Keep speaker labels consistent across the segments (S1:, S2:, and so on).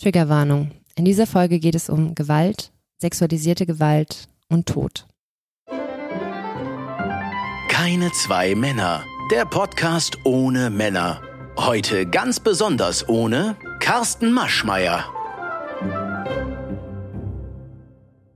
S1: Triggerwarnung. In dieser Folge geht es um Gewalt, sexualisierte Gewalt und Tod.
S2: Keine zwei Männer. Der Podcast ohne Männer. Heute ganz besonders ohne Carsten Maschmeyer.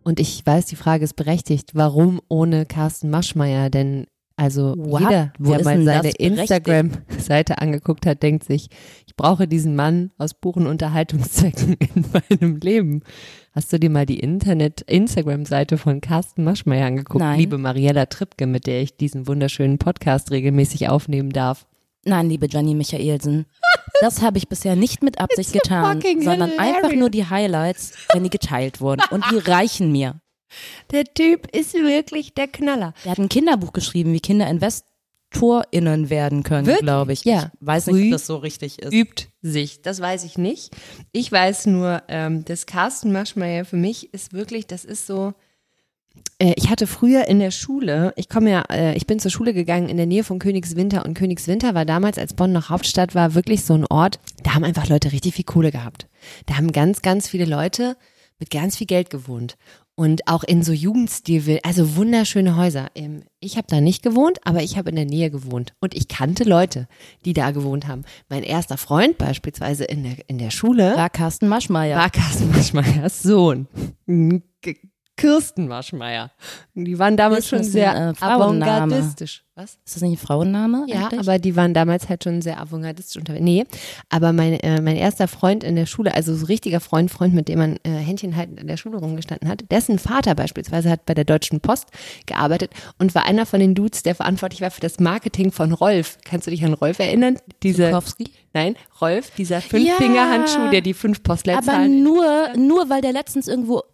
S1: Und ich weiß, die Frage ist berechtigt, warum ohne Carsten Maschmeyer? Denn also
S3: What?
S1: jeder, der
S3: ist
S1: mal seine? Instagram-Seite angeguckt hat, denkt sich, ich brauche diesen Mann aus puren Unterhaltungszwecken in meinem Leben. Hast du dir mal die Internet-Instagram-Seite von Carsten Maschmeyer angeguckt?
S3: Nein.
S1: Liebe Mariella Trippke, mit der ich diesen wunderschönen Podcast regelmäßig aufnehmen darf.
S3: Nein, liebe Gianni Michaelsen. Das habe ich bisher nicht mit Absicht getan, sondern
S1: hilarious.
S3: einfach nur die Highlights, wenn die geteilt wurden. Und die reichen mir.
S1: Der Typ ist wirklich der Knaller.
S3: Er hat ein Kinderbuch geschrieben, wie Kinder InvestorInnen werden können, glaube ich.
S1: Ja.
S3: Ich weiß nicht,
S1: Früh
S3: ob das so richtig ist.
S1: übt sich. Das weiß ich nicht. Ich weiß nur, ähm, das Carsten Maschmeyer für mich ist wirklich, das ist so. Äh, ich hatte früher in der Schule, ich komme ja, äh, ich bin zur Schule gegangen in der Nähe von Königswinter und Königswinter war damals, als Bonn noch Hauptstadt war, wirklich so ein Ort, da haben einfach Leute richtig viel Kohle gehabt. Da haben ganz, ganz viele Leute mit ganz viel Geld gewohnt. Und auch in so Jugendstil, also wunderschöne Häuser. Ähm, Ich habe da nicht gewohnt, aber ich habe in der Nähe gewohnt. Und ich kannte Leute, die da gewohnt haben. Mein erster Freund beispielsweise in der, in der Schule
S3: War Carsten Maschmeyer.
S1: war Carsten Maschmeyers Sohn. Kirsten Maschmeyer. Die waren damals schon
S3: ein,
S1: sehr
S3: äh,
S1: avantgardistisch. Was?
S3: Ist das nicht ein Frauenname?
S1: Ja,
S3: eigentlich?
S1: aber die waren damals halt schon sehr avantgardistisch unterwegs. Nee, aber mein, äh, mein erster Freund in der Schule, also so richtiger Freund, Freund, mit dem man äh, Händchen haltend in der Schule rumgestanden hat, dessen Vater beispielsweise hat bei der Deutschen Post gearbeitet und war einer von den Dudes, der verantwortlich war für das Marketing von Rolf. Kannst du dich an Rolf erinnern? Diese,
S3: Zukowski?
S1: nein, Rolf, dieser Fünffingerhandschuh, der die fünf
S3: Aber
S1: Postleitzahlen
S3: nur, nur weil der letztens irgendwo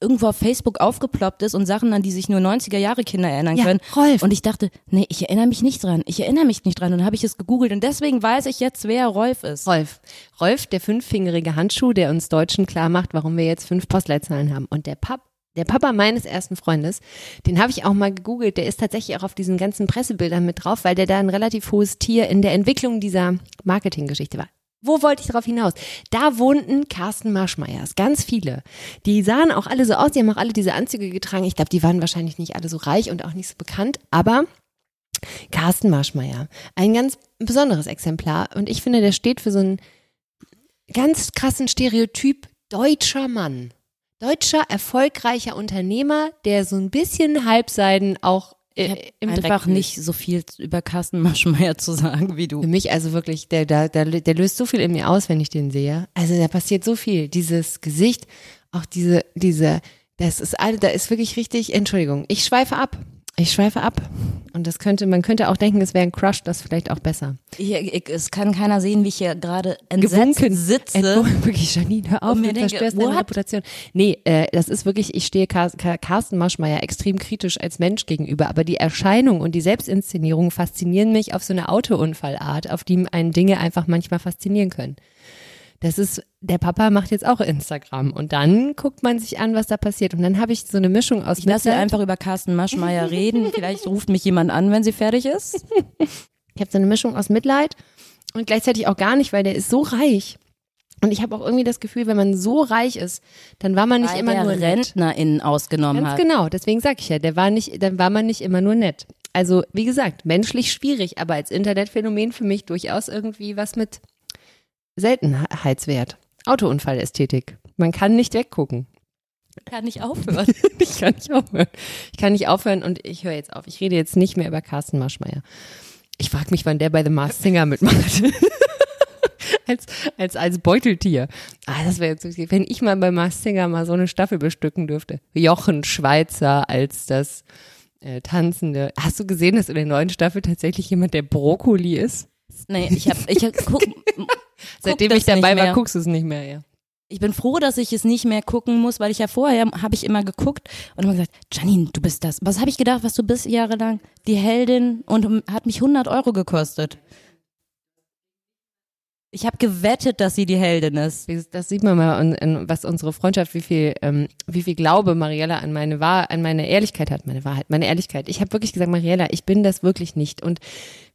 S3: irgendwo auf Facebook aufgeploppt ist und Sachen, an die sich nur 90er Jahre Kinder erinnern
S1: Ja,
S3: können.
S1: Rolf.
S3: Und ich dachte, nee, ich erinnere mich nicht dran. Ich erinnere mich nicht dran. Und dann habe ich es gegoogelt und deswegen weiß ich jetzt, wer Rolf ist.
S1: Rolf. Rolf, der fünffingerige Handschuh, der uns Deutschen klar macht, warum wir jetzt fünf Postleitzahlen haben. Und der Pap, der Papa meines ersten Freundes, den habe ich auch mal gegoogelt, der ist tatsächlich auch auf diesen ganzen Pressebildern mit drauf, weil der da ein relativ hohes Tier in der Entwicklung dieser Marketinggeschichte war. Wo wollte ich darauf hinaus? Da wohnten Carsten Marschmeyers, ganz viele. Die sahen auch alle so aus, die haben auch alle diese Anzüge getragen. Ich glaube, die waren wahrscheinlich nicht alle so reich und auch nicht so bekannt, aber Carsten Marschmeyer, ein ganz besonderes Exemplar und ich finde, der steht für so einen ganz krassen Stereotyp deutscher Mann. Deutscher, erfolgreicher Unternehmer, der so ein bisschen Halbseiden auch äh, im Dreck
S3: einfach
S1: wühlt.
S3: nicht so viel über Carsten Maschmeyer zu sagen wie
S1: Für
S3: du.
S1: mich also wirklich, der, der, der, löst so viel in mir aus, wenn ich den sehe. Also da passiert so viel. Dieses Gesicht, auch diese, diese, das ist all, da ist wirklich richtig, Entschuldigung, ich schweife ab. Ich schweife ab. Und das könnte, man könnte auch denken, es wäre ein Crush, das vielleicht auch besser.
S3: Hier, ich, es kann keiner sehen, wie ich hier gerade entsetzt
S1: Gewunken.
S3: sitze.
S1: Entwurren, wirklich, Janine, hör auf, du
S3: denke,
S1: zerstörst deine
S3: what?
S1: Reputation. Nee, äh, das ist wirklich, ich stehe Car Car Carsten Maschmeyer extrem kritisch als Mensch gegenüber, aber die Erscheinung und die Selbstinszenierung faszinieren mich auf so eine Autounfallart, auf die einen Dinge einfach manchmal faszinieren können. Das ist, der Papa macht jetzt auch Instagram und dann guckt man sich an, was da passiert. Und dann habe ich so eine Mischung aus
S3: Ich lasse einfach über Carsten Maschmeyer reden. Vielleicht ruft mich jemand an, wenn sie fertig ist.
S1: Ich habe so eine Mischung aus Mitleid und gleichzeitig auch gar nicht, weil der ist so reich. Und ich habe auch irgendwie das Gefühl, wenn man so reich ist, dann war man nicht
S3: Weil
S1: immer nur nett.
S3: RentnerInnen ausgenommen
S1: Ganz
S3: hat.
S1: genau, deswegen sag ich ja, der war nicht, dann war man nicht immer nur nett. Also, wie gesagt, menschlich schwierig, aber als Internetphänomen für mich durchaus irgendwie was mit Seltenheitswert. Autounfallästhetik. Man kann nicht weggucken.
S3: Kann nicht aufhören.
S1: Ich kann nicht aufhören. Ich kann nicht aufhören und ich höre jetzt auf. Ich rede jetzt nicht mehr über Carsten Maschmeyer. Ich frage mich, wann der bei The Masked Singer mitmacht. als, als, als Beuteltier. Ah, das wäre jetzt, wenn ich mal bei Masked Singer mal so eine Staffel bestücken dürfte. Jochen Schweizer als das äh, Tanzende. Hast du gesehen, dass in der neuen Staffel tatsächlich jemand der Brokkoli ist?
S3: Nee, ich hab, ich hab, guck,
S1: Seitdem ich dabei war, guckst du es nicht mehr, ja.
S3: Ich bin froh, dass ich es nicht mehr gucken muss, weil ich ja vorher habe ich immer geguckt und immer gesagt, Janine, du bist das. Was habe ich gedacht, was du bist jahrelang? Die Heldin und hat mich 100 Euro gekostet. Ich habe gewettet, dass sie die Heldin ist.
S1: Das sieht man mal, in, in, was unsere Freundschaft, wie viel, ähm, wie viel Glaube Mariella an meine Wahr, an meine Ehrlichkeit hat, meine Wahrheit, meine Ehrlichkeit. Ich habe wirklich gesagt, Mariella, ich bin das wirklich nicht und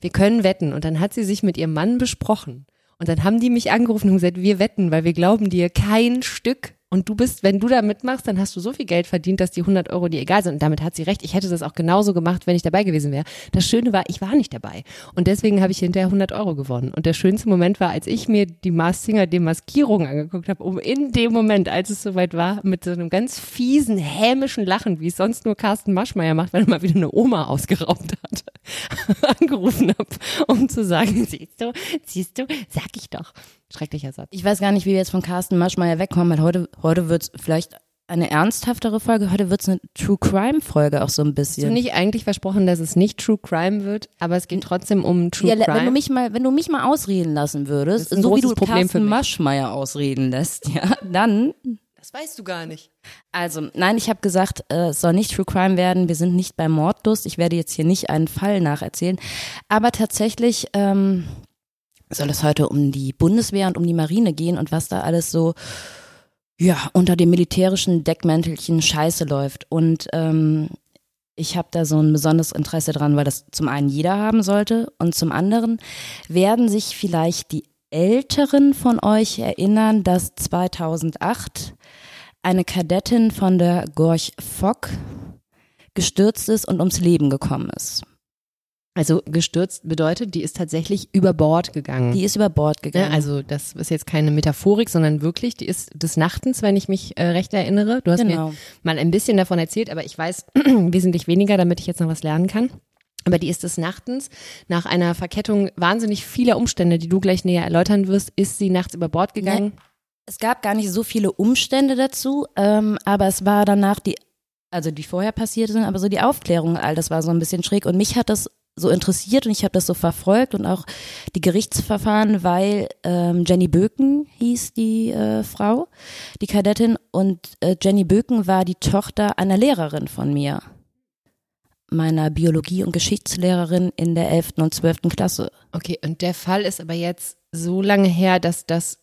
S1: wir können wetten. Und dann hat sie sich mit ihrem Mann besprochen. Und dann haben die mich angerufen und gesagt, wir wetten, weil wir glauben dir kein Stück. Und du bist, wenn du da mitmachst, dann hast du so viel Geld verdient, dass die 100 Euro dir egal sind. Und damit hat sie recht. Ich hätte das auch genauso gemacht, wenn ich dabei gewesen wäre. Das Schöne war, ich war nicht dabei. Und deswegen habe ich hinterher 100 Euro gewonnen. Und der schönste Moment war, als ich mir die Mars Demaskierung angeguckt habe, um in dem Moment, als es soweit war, mit so einem ganz fiesen, hämischen Lachen, wie es sonst nur Carsten Maschmeyer macht, wenn er mal wieder eine Oma ausgeraubt hat, angerufen habe, um zu sagen, siehst du, siehst du, sag ich doch. Schrecklicher Satz.
S3: Ich weiß gar nicht, wie wir jetzt von Carsten Maschmeyer wegkommen, weil heute, heute wird es vielleicht eine ernsthaftere Folge, heute wird es eine True Crime Folge auch so ein bisschen.
S1: Hast du nicht eigentlich versprochen, dass es nicht True Crime wird, aber es geht trotzdem um True
S3: ja,
S1: Crime?
S3: wenn du mich mal, wenn du mich mal ausreden lassen würdest, so wie du
S1: Problem für
S3: Carsten. Maschmeyer ausreden lässt, ja, dann
S1: das weißt du gar nicht.
S3: Also, nein, ich habe gesagt, äh, es soll nicht True Crime werden. Wir sind nicht bei Mordlust. Ich werde jetzt hier nicht einen Fall nacherzählen. Aber tatsächlich ähm, soll es heute um die Bundeswehr und um die Marine gehen und was da alles so ja unter dem militärischen Deckmäntelchen Scheiße läuft. Und ähm, ich habe da so ein besonderes Interesse dran, weil das zum einen jeder haben sollte und zum anderen werden sich vielleicht die Älteren von euch erinnern, dass 2008 eine Kadettin von der Gorch Fock gestürzt ist und ums Leben gekommen ist.
S1: Also gestürzt bedeutet, die ist tatsächlich über Bord gegangen.
S3: Die ist über Bord
S1: Ja,
S3: gegangen.
S1: also das ist jetzt keine Metaphorik, sondern wirklich, die ist des Nachtens, wenn ich mich äh, recht erinnere. Du hast
S3: Genau.
S1: mir mal ein bisschen davon erzählt, aber ich weiß wesentlich weniger, damit ich jetzt noch was lernen kann. Aber die ist des Nachtens nach einer Verkettung wahnsinnig vieler Umstände, die du gleich näher erläutern wirst, ist sie nachts über Bord gegangen.
S3: es gab gar nicht so viele Umstände dazu, ähm, aber es war danach die, also die vorher passiert sind, aber so die Aufklärung, all das war so ein bisschen schräg und mich hat das so interessiert und ich habe das so verfolgt und auch die Gerichtsverfahren, weil ähm, Jenny Böken hieß die äh, Frau, die Kadettin und äh, Jenny Böken war die Tochter einer Lehrerin von mir, meiner Biologie- und Geschichtslehrerin in der 11. und 12. Klasse.
S1: Okay, und der Fall ist aber jetzt so lange her, dass das,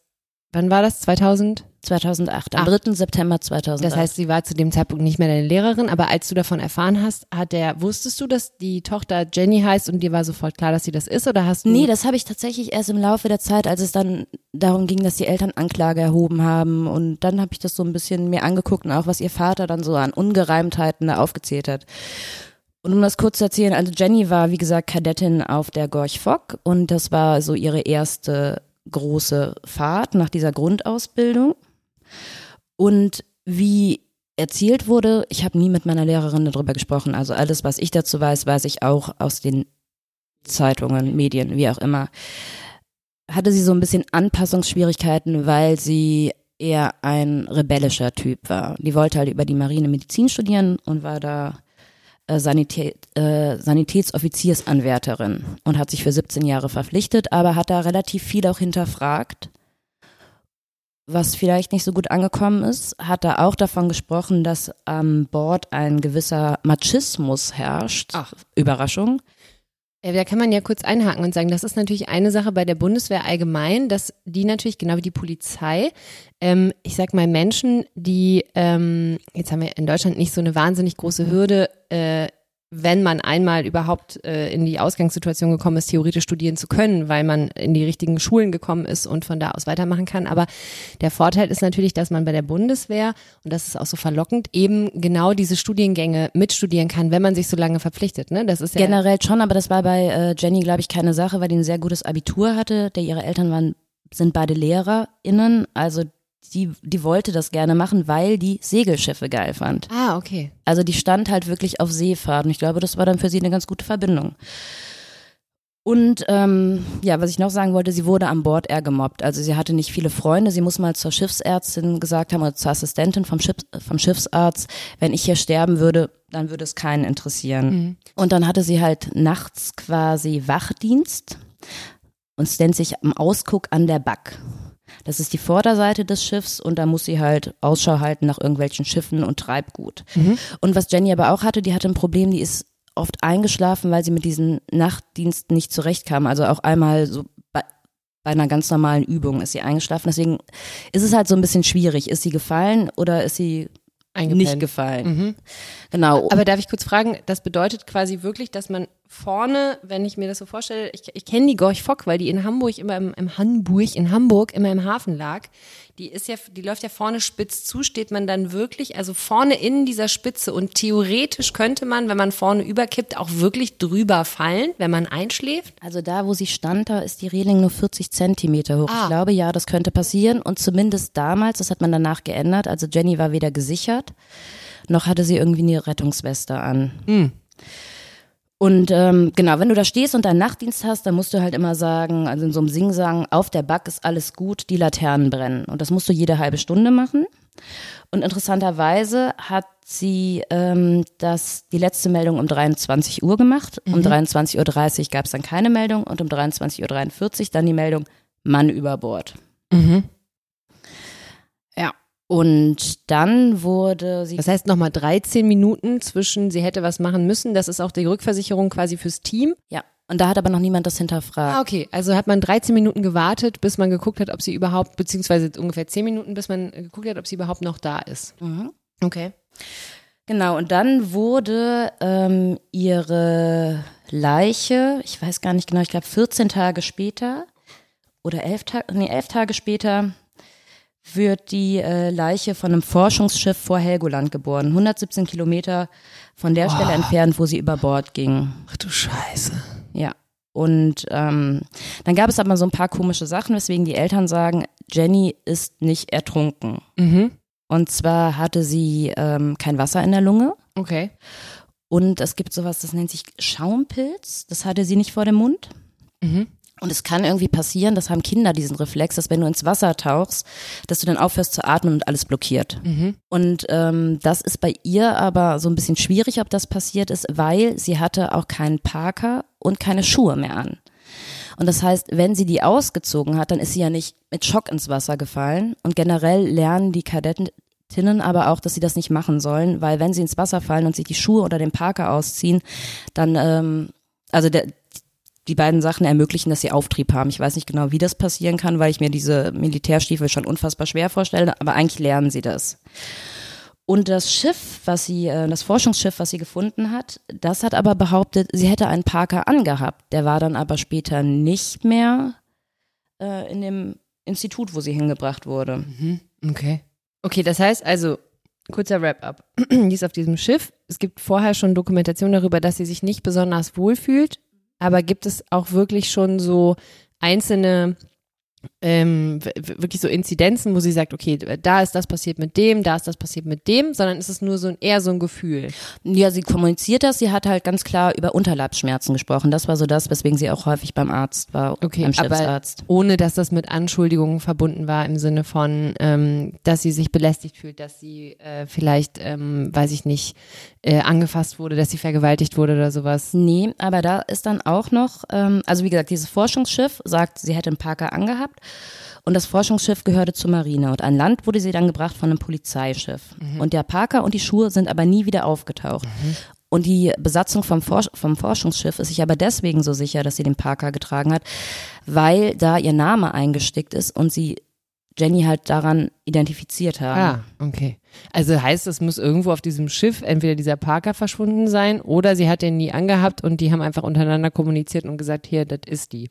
S1: wann war das? 2000?
S3: 2008, am
S1: Ach.
S3: 3. September 2008.
S1: Das heißt, sie war zu dem Zeitpunkt nicht mehr deine Lehrerin, aber als du davon erfahren hast, hat der, wusstest du, dass die Tochter Jenny heißt und dir war sofort klar, dass sie das ist oder hast du?
S3: Nee, das habe ich tatsächlich erst im Laufe der Zeit, als es dann darum ging, dass die Eltern Anklage erhoben haben. Und dann habe ich das so ein bisschen mir angeguckt und auch, was ihr Vater dann so an Ungereimtheiten da aufgezählt hat. Und um das kurz zu erzählen, also Jenny war, wie gesagt, Kadettin auf der Gorch Fock und das war so ihre erste große Fahrt nach dieser Grundausbildung. Und wie erzählt wurde, ich habe nie mit meiner Lehrerin darüber gesprochen, also alles, was ich dazu weiß, weiß ich auch aus den Zeitungen, Medien, wie auch immer, hatte sie so ein bisschen Anpassungsschwierigkeiten, weil sie eher ein rebellischer Typ war. Die wollte halt über die Marine Medizin studieren und war da äh, Sanität, äh, Sanitätsoffiziersanwärterin und hat sich für 17 Jahre verpflichtet, aber hat da relativ viel auch hinterfragt, was vielleicht nicht so gut angekommen ist, hat da auch davon gesprochen, dass an Bord ein gewisser Machismus herrscht.
S1: Ach.
S3: Überraschung.
S1: Ja, da kann man ja kurz einhaken und sagen, das ist natürlich eine Sache bei der Bundeswehr allgemein, dass die natürlich, genau wie die Polizei, ähm, ich sag mal Menschen, die, ähm, jetzt haben wir in Deutschland nicht so eine wahnsinnig große Hürde, äh, wenn man einmal überhaupt äh, in die Ausgangssituation gekommen ist, theoretisch studieren zu können, weil man in die richtigen Schulen gekommen ist und von da aus weitermachen kann. Aber der Vorteil ist natürlich, dass man bei der Bundeswehr, und das ist auch so verlockend, eben genau diese Studiengänge mitstudieren kann, wenn man sich so lange verpflichtet. Ne? Das ist ja
S3: Generell schon, aber das war bei äh, Jenny, glaube ich, keine Sache, weil die ein sehr gutes Abitur hatte. Der ihre Eltern waren, sind beide LehrerInnen, also die, die wollte das gerne machen, weil die Segelschiffe geil fand.
S1: Ah, okay.
S3: Also die stand halt wirklich auf Seefahrt und ich glaube, das war dann für sie eine ganz gute Verbindung. Und ähm, ja, was ich noch sagen wollte, sie wurde an Bord eher gemobbt. Also sie hatte nicht viele Freunde. Sie muss mal zur Schiffsärztin gesagt haben oder zur Assistentin vom, Schiff, vom Schiffsarzt, wenn ich hier sterben würde, dann würde es keinen interessieren. Und dann hatte sie halt nachts quasi Wachdienst und nennt sich am Ausguck an der Back. Das ist die Vorderseite des Schiffs und da muss sie halt Ausschau halten nach irgendwelchen Schiffen und Treibgut. Und was Jenny aber auch hatte, die hatte ein Problem, die ist oft eingeschlafen, weil sie mit diesen Nachtdiensten nicht zurechtkam. Also auch einmal so bei, bei einer ganz normalen Übung ist sie eingeschlafen. Deswegen ist es halt so ein bisschen schwierig. Ist sie gefallen oder ist sie nicht gefallen? Genau.
S1: Aber darf ich kurz fragen, das bedeutet quasi wirklich, dass man vorne, wenn ich mir das so vorstelle, ich, ich kenne die Gorch Fock, weil die in Hamburg immer im, im Hamburg, in Hamburg immer im Hafen lag. Die ist ja, die läuft ja vorne spitz zu, steht man dann wirklich, also vorne in dieser Spitze und theoretisch könnte man, wenn man vorne überkippt, auch wirklich drüber fallen, wenn man einschläft.
S3: Also da, wo sie stand, da ist die Reling nur 40 Zentimeter hoch.
S1: Ah.
S3: Ich glaube, ja, das könnte passieren. Und zumindest damals, das hat man danach geändert, also Jenny war weder gesichert, noch hatte sie irgendwie eine Rettungsweste an. Und ähm, genau, wenn du da stehst und deinen Nachtdienst hast, dann musst du halt immer sagen, also in so einem Singsang, auf der Back ist alles gut, die Laternen brennen. Und das musst du jede halbe Stunde machen. Und interessanterweise hat sie ähm, das, die letzte Meldung um 23 Uhr gemacht. Um 23.30 Uhr gab es dann keine Meldung und um 23.43 Uhr dann die Meldung Mann über Bord. Ja. Und dann wurde sie.
S1: Das heißt nochmal 13 Minuten zwischen, sie hätte was machen müssen. Das ist auch die Rückversicherung quasi fürs Team.
S3: Ja. Und da hat aber noch niemand das hinterfragt.
S1: Ah, okay. Also hat man 13 Minuten gewartet, bis man geguckt hat, ob sie überhaupt, beziehungsweise ungefähr 10 Minuten, bis man geguckt hat, ob sie überhaupt noch da ist.
S3: Mhm.
S1: Okay.
S3: Genau, und dann wurde ähm, ihre Leiche, ich weiß gar nicht genau, ich glaube 14 Tage später oder elf Tage, nee, elf Tage später wird die äh, Leiche von einem Forschungsschiff vor Helgoland geboren. 117 Kilometer von der Stelle entfernt, wo sie über Bord ging.
S1: Ach du Scheiße.
S3: Ja. Und ähm, dann gab es aber so ein paar komische Sachen, weswegen die Eltern sagen, Jenny ist nicht ertrunken.
S1: Mhm.
S3: Und zwar hatte sie ähm, kein Wasser in der Lunge.
S1: Okay.
S3: Und es gibt sowas, das nennt sich Schaumpilz. Das hatte sie nicht vor dem Mund.
S1: Mhm.
S3: Und es kann irgendwie passieren, das haben Kinder diesen Reflex, dass wenn du ins Wasser tauchst, dass du dann aufhörst zu atmen und alles blockiert. Und ähm, das ist bei ihr aber so ein bisschen schwierig, ob das passiert ist, weil sie hatte auch keinen Parker und keine Schuhe mehr an. Und das heißt, wenn sie die ausgezogen hat, dann ist sie ja nicht mit Schock ins Wasser gefallen. Und generell lernen die Kadettinnen aber auch, dass sie das nicht machen sollen, weil wenn sie ins Wasser fallen und sich die Schuhe oder den Parker ausziehen, dann, ähm, also der, die beiden Sachen ermöglichen, dass sie Auftrieb haben. Ich weiß nicht genau, wie das passieren kann, weil ich mir diese Militärstiefel schon unfassbar schwer vorstelle, aber eigentlich lernen sie das. Und das Schiff, was sie, äh, das Forschungsschiff, was sie gefunden hat, das hat aber behauptet, sie hätte einen Parker angehabt. Der war dann aber später nicht mehr äh, in dem Institut, wo sie hingebracht wurde.
S1: Okay. Okay, das heißt also, kurzer Wrap-up. Die ist auf diesem Schiff. Es gibt vorher schon Dokumentation darüber, dass sie sich nicht besonders wohl fühlt. Aber gibt es auch wirklich schon so einzelne ähm, wirklich so Inzidenzen, wo sie sagt, okay, da ist das passiert mit dem, da ist das passiert mit dem, sondern ist es nur so ein, eher so ein Gefühl.
S3: Ja, sie kommuniziert das. Sie hat halt ganz klar über Unterleibsschmerzen gesprochen. Das war so das, weswegen sie auch häufig beim Arzt war,
S1: Okay,
S3: beim
S1: aber
S3: Chefsarzt.
S1: ohne dass das mit Anschuldigungen verbunden war im Sinne von, ähm, dass sie sich belästigt fühlt, dass sie äh, vielleicht, ähm, weiß ich nicht, äh, angefasst wurde, dass sie vergewaltigt wurde oder sowas.
S3: Nee, aber da ist dann auch noch, ähm, also wie gesagt, dieses Forschungsschiff sagt, sie hätte einen Parker angehabt und das Forschungsschiff gehörte zur Marine und an Land wurde sie dann gebracht von einem Polizeischiff. Und der Parker und die Schuhe sind aber nie wieder aufgetaucht. Und die Besatzung vom, Forsch vom Forschungsschiff ist sich aber deswegen so sicher, dass sie den Parker getragen hat, weil da ihr Name eingestickt ist und sie Jenny halt daran identifiziert haben.
S1: Ah, okay. Also heißt, es muss irgendwo auf diesem Schiff entweder dieser Parker verschwunden sein oder sie hat den nie angehabt und die haben einfach untereinander kommuniziert und gesagt, hier, das ist die.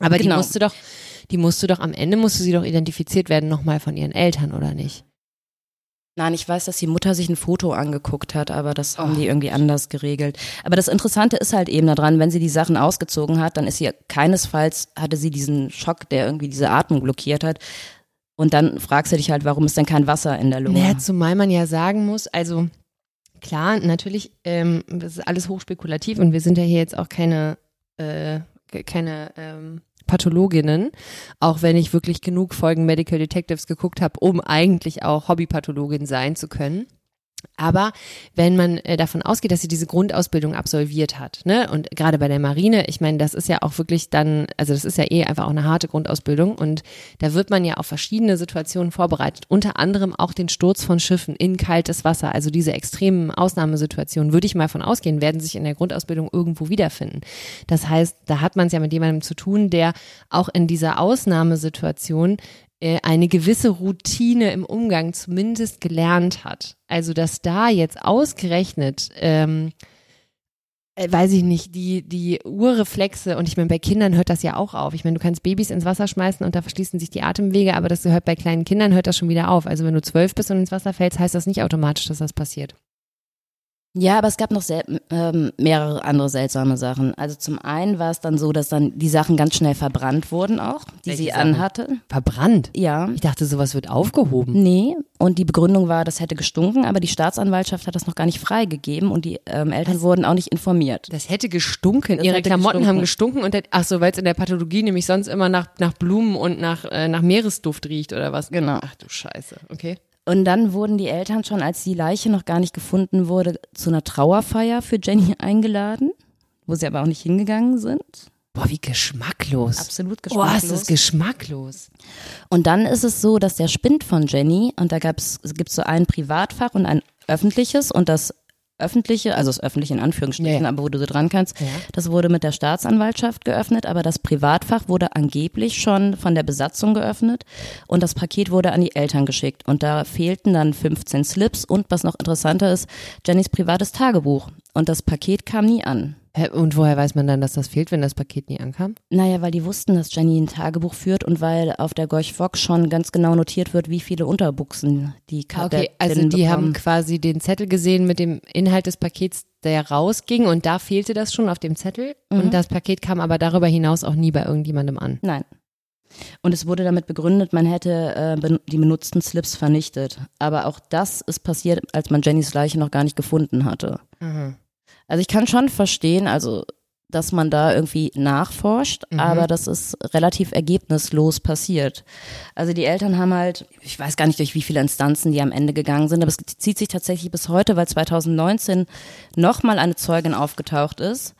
S1: Aber die
S3: Genau.
S1: musste doch, die musste doch am Ende musste sie doch identifiziert werden nochmal von ihren Eltern oder nicht?
S3: Nein, ich weiß, dass die Mutter sich ein Foto angeguckt hat, aber das haben
S1: Oh.
S3: die irgendwie anders geregelt. Aber das Interessante ist halt eben daran, wenn sie die Sachen ausgezogen hat, dann ist sie keinesfalls, hatte sie diesen Schock, der irgendwie diese Atmung blockiert hat. Und dann fragst du dich halt, warum ist denn kein Wasser in der Lunge?
S1: Naja, zumal man ja sagen muss, also klar, natürlich, ähm, das ist alles hochspekulativ und wir sind ja hier jetzt auch keine, äh, keine ähm, Pathologinnen, auch wenn ich wirklich genug Folgen Medical Detectives geguckt habe, um eigentlich auch Hobbypathologin sein zu können. Aber wenn man äh, davon ausgeht, dass sie diese Grundausbildung absolviert hat, ne, und gerade bei der Marine, ich meine, das ist ja auch wirklich dann, also das ist ja eh einfach auch eine harte Grundausbildung und da wird man ja auf verschiedene Situationen vorbereitet, unter anderem auch den Sturz von Schiffen in kaltes Wasser, also diese extremen Ausnahmesituationen, würde ich mal von ausgehen, werden sich in der Grundausbildung irgendwo wiederfinden. Das heißt, da hat man es ja mit jemandem zu tun, der auch in dieser Ausnahmesituation eine gewisse Routine im Umgang zumindest gelernt hat. Also dass da jetzt ausgerechnet, ähm, äh, weiß ich nicht, die, die Urreflexe, und ich meine, bei Kindern hört das ja auch auf. Ich meine, du kannst Babys ins Wasser schmeißen und da verschließen sich die Atemwege, aber das gehört bei kleinen Kindern, hört das schon wieder auf. Also wenn du zwölf bist und ins Wasser fällst, heißt das nicht automatisch, dass das passiert.
S3: Ja, aber es gab noch sehr, ähm, mehrere andere seltsame Sachen. Also zum einen war es dann so, dass dann die Sachen ganz schnell verbrannt wurden auch, die
S1: Welche
S3: sie
S1: Sachen?
S3: anhatte.
S1: Verbrannt?
S3: Ja.
S1: Ich dachte, sowas wird aufgehoben.
S3: Nee, und die Begründung war, das hätte gestunken, aber die Staatsanwaltschaft hat das noch gar nicht freigegeben und die ähm, Eltern wurden auch nicht informiert.
S1: Das hätte gestunken.
S3: Das
S1: Ihre
S3: hätte
S1: Klamotten
S3: gestunken.
S1: haben gestunken und der, ach so, weil es in der Pathologie nämlich sonst immer nach, nach Blumen und nach, äh, nach Meeresduft riecht oder was?
S3: Genau.
S1: Ach du Scheiße. Okay.
S3: Und dann wurden die Eltern schon, als die Leiche noch gar nicht gefunden wurde, zu einer Trauerfeier für Jenny eingeladen, wo sie aber auch nicht hingegangen sind.
S1: Boah, wie geschmacklos.
S3: Absolut
S1: Boah,
S3: geschmacklos.
S1: ist das geschmacklos.
S3: Und dann ist es so, dass der Spind von Jenny, und da gab's, es gibt so ein Privatfach und ein öffentliches, und das öffentliche, also das öffentliche in Anführungsstrichen,
S1: Ja,
S3: aber wo du so dran kannst,
S1: Ja.
S3: das wurde mit der Staatsanwaltschaft geöffnet, aber das Privatfach wurde angeblich schon von der Besatzung geöffnet und das Paket wurde an die Eltern geschickt. Und da fehlten dann 15 Slips und was noch interessanter ist, Jennys privates Tagebuch. Und das Paket kam nie an.
S1: Und woher weiß man dann, dass das fehlt, wenn das Paket nie ankam?
S3: Naja, weil die wussten, dass Jenny ein Tagebuch führt und weil auf der Gorch Fox schon ganz genau notiert wird, wie viele Unterbuchsen die Kadettin
S1: Okay, also die haben
S3: bekommen.
S1: quasi den Zettel gesehen mit dem Inhalt des Pakets, der rausging und da fehlte das schon auf dem Zettel
S3: Mhm.
S1: und das Paket kam aber darüber hinaus auch nie bei irgendjemandem an.
S3: Nein. Und es wurde damit begründet, man hätte äh, ben die benutzten Slips vernichtet. Aber auch das ist passiert, als man Jennys Leiche noch gar nicht gefunden hatte. Also ich kann schon verstehen, also dass man da irgendwie nachforscht,
S1: Mhm.
S3: aber das ist relativ ergebnislos passiert. Also die Eltern haben halt, ich weiß gar nicht durch wie viele Instanzen die am Ende gegangen sind, aber es zieht sich tatsächlich bis heute, weil 2019 nochmal eine Zeugin aufgetaucht ist.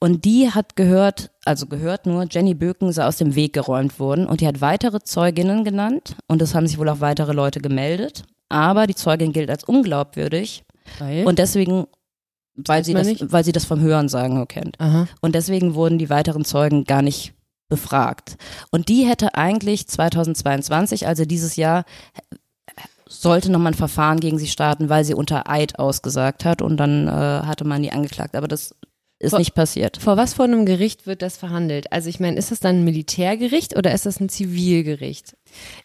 S3: Und die hat gehört, also gehört nur, Jenny Böken sei aus dem Weg geräumt worden. Und die hat weitere Zeuginnen genannt. Und es haben sich wohl auch weitere Leute gemeldet. Aber die Zeugin gilt als unglaubwürdig.
S1: Weil?
S3: Und deswegen, weil sie, das,
S1: nicht?
S3: weil sie das vom Hörensagen kennt.
S1: Aha.
S3: Und deswegen wurden die weiteren Zeugen gar nicht befragt. Und die hätte eigentlich 2022, also dieses Jahr, sollte nochmal ein Verfahren gegen sie starten, weil sie unter Eid ausgesagt hat. Und dann äh, hatte man die angeklagt. Aber das ist
S1: Vor-
S3: nicht passiert.
S1: Vor was für einem Gericht wird das verhandelt? Also ich meine, ist das dann ein Militärgericht oder ist das ein Zivilgericht?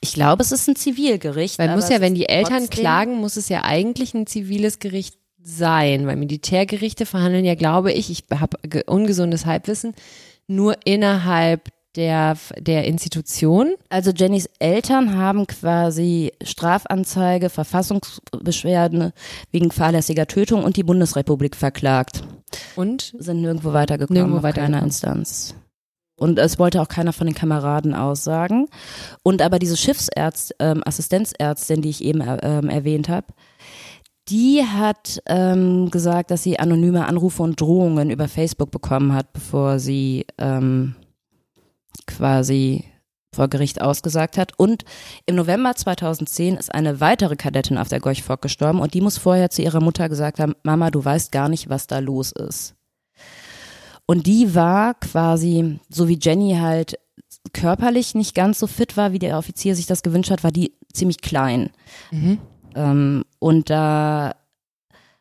S3: Ich glaube, es ist ein Zivilgericht.
S1: Weil muss ja, wenn die Eltern klagen, muss es ja eigentlich ein ziviles Gericht sein, weil Militärgerichte verhandeln ja, glaube ich, ich habe ungesundes Halbwissen, nur innerhalb der, der Institution.
S3: Also Jennys Eltern haben quasi Strafanzeige, Verfassungsbeschwerden wegen fahrlässiger Tötung und die Bundesrepublik verklagt.
S1: Und
S3: Sind nirgendwo weitergekommen,
S1: Nirgendwo
S3: auf keiner. Instanz. Und es wollte auch keiner von den Kameraden aussagen. Und aber diese Schiffsärzt, ähm, Assistenzärztin, die ich eben äh, ähm, erwähnt habe, die hat ähm, gesagt, dass sie anonyme Anrufe und Drohungen über Facebook bekommen hat, bevor sie ähm, quasi vor Gericht ausgesagt hat. Und im November 2010 ist eine weitere Kadettin auf der Gorch Fock gestorben und die muss vorher zu ihrer Mutter gesagt haben, Mama, du weißt gar nicht, was da los ist. Und die war quasi, so wie Jenny halt körperlich nicht ganz so fit war, wie der Offizier sich das gewünscht hat, war die ziemlich klein.
S1: Mhm.
S3: Ähm, und da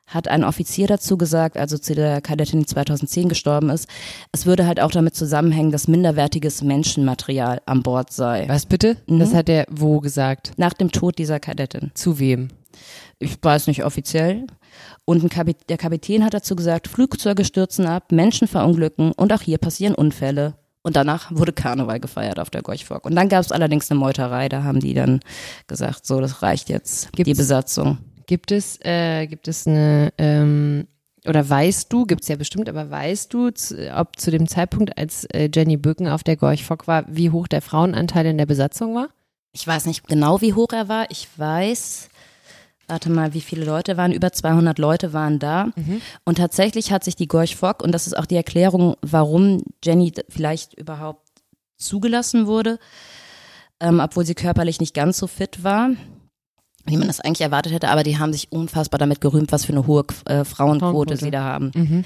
S3: hat ein Offizier dazu gesagt, also zu der Kadettin, die 2010 gestorben ist, es würde halt auch damit zusammenhängen, dass minderwertiges Menschenmaterial an Bord sei.
S1: was bitte?
S3: Mhm.
S1: Das hat er wo gesagt?
S3: Nach dem Tod dieser Kadettin.
S1: Zu wem?
S3: Ich weiß nicht offiziell. Und Kapit der Kapitän hat dazu gesagt, Flugzeuge stürzen ab, Menschen verunglücken und auch hier passieren Unfälle. Und danach wurde Karneval gefeiert auf der Gorchfork. Und dann gab es allerdings eine Meuterei, da haben die dann gesagt, so, das reicht jetzt, die
S1: Gibt's-
S3: Besatzung.
S1: Gibt es, äh, gibt es eine, ähm, oder weißt du, gibt es ja bestimmt, aber weißt du, ob zu dem Zeitpunkt, als äh, Jenny Bücken auf der Gorch Fock war, wie hoch der Frauenanteil in der Besatzung war?
S3: Ich weiß nicht genau, wie hoch er war. Ich weiß, warte mal, wie viele Leute waren, über 200 Leute waren da. Und tatsächlich hat sich die Gorch Fock, und das ist auch die Erklärung, warum Jenny vielleicht überhaupt zugelassen wurde, ähm, obwohl sie körperlich nicht ganz so fit war, wie man das eigentlich erwartet hätte, aber die haben sich unfassbar damit gerühmt, was für eine hohe äh, Frauenquote
S1: Frauenquote.
S3: sie da haben.
S1: Mhm.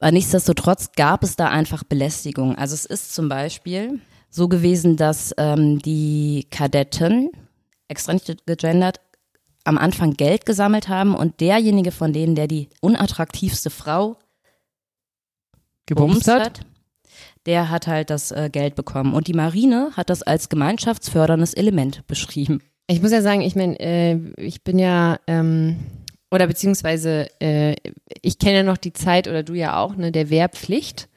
S3: Aber nichtsdestotrotz gab es da einfach Belästigung. Also es ist zum Beispiel so gewesen, dass ähm, die Kadetten, extra nicht gegendert, am Anfang Geld gesammelt haben und derjenige von denen, der die unattraktivste Frau
S1: gebumst hat.
S3: der hat halt das äh, Geld bekommen. Und die Marine hat das als gemeinschaftsförderndes Element beschrieben.
S1: Ich muss ja sagen, ich meine, äh, ich bin ja, ähm, oder beziehungsweise äh, ich kenne ja noch die Zeit, oder du ja auch, ne, der Wehrpflicht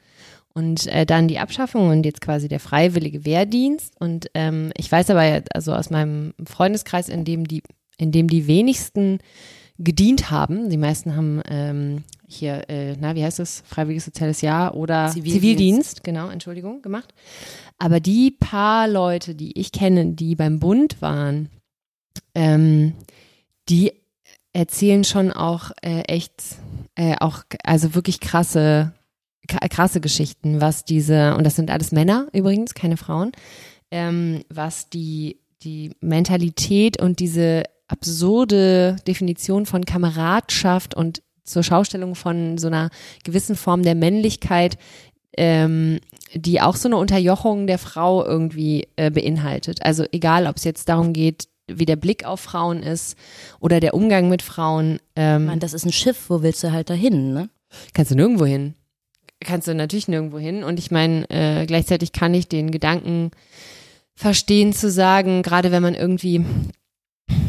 S1: und äh, dann die Abschaffung und jetzt quasi der freiwillige Wehrdienst. Und ähm, ich weiß aber ja, also aus meinem Freundeskreis, in dem die, in dem die wenigsten gedient haben, die meisten haben ähm, hier, äh, na, wie heißt das, freiwilliges soziales Jahr oder
S3: Zivildienst.
S1: Zivildienst, genau, Entschuldigung, gemacht. Aber die paar Leute, die ich kenne, die beim Bund waren, ähm, die erzählen schon auch äh, echt, äh, auch, also wirklich krasse, krasse Geschichten, was diese, und das sind alles Männer übrigens, keine Frauen, ähm, was die, die Mentalität und diese absurde Definition von Kameradschaft und zur Schaustellung von so einer gewissen Form der Männlichkeit, ähm, die auch so eine Unterjochung der Frau irgendwie äh, beinhaltet. Also egal, ob es jetzt darum geht, wie der Blick auf Frauen ist oder der Umgang mit Frauen,
S3: Ich
S1: ähm,
S3: meine, das ist ein Schiff, wo willst du halt dahin, ne?
S1: kannst du nirgendwo hin. Kannst du natürlich nirgendwo hin. Und ich meine, äh, gleichzeitig kann ich den Gedanken verstehen zu sagen, gerade wenn man irgendwie,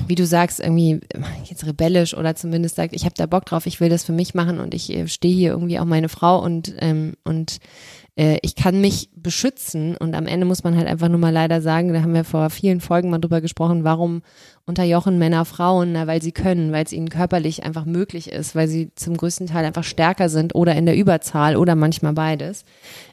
S1: wie du sagst, irgendwie jetzt rebellisch oder zumindest sagt, ich habe da Bock drauf, ich will das für mich machen und ich äh, stehe hier irgendwie auch meine Frau und ähm, und äh, ich kann mich beschützen und am Ende muss man halt einfach nur mal leider sagen, da haben wir vor vielen Folgen mal drüber gesprochen, warum unterjochen Männer Frauen, na, weil sie können, weil es ihnen körperlich einfach möglich ist, weil sie zum größten Teil einfach stärker sind oder in der Überzahl oder manchmal beides.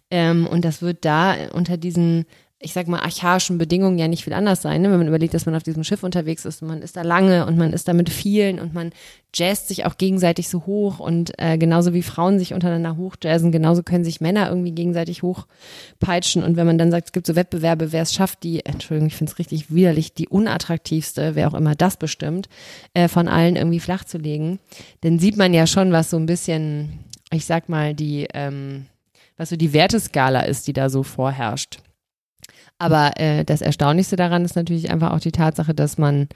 S1: Ähm, und das wird da unter diesen, ich sag mal, archaischen Bedingungen ja nicht viel anders sein, ne? wenn man überlegt, dass man auf diesem Schiff unterwegs ist und man ist da lange und man ist da mit vielen und man jazzt sich auch gegenseitig so hoch und äh, genauso wie Frauen sich untereinander hochjazzen, genauso können sich Männer irgendwie gegenseitig hochpeitschen und wenn man dann sagt, es gibt so Wettbewerbe, wer es schafft, die, Entschuldigung, ich finde es richtig widerlich, die unattraktivste, wer auch immer das bestimmt, äh, von allen irgendwie flach zu legen, dann sieht man ja schon, was so ein bisschen, ich sag mal, die, ähm, was so die Werteskala ist, die da so vorherrscht. Aber äh, das Erstaunlichste daran ist natürlich einfach auch die Tatsache, dass man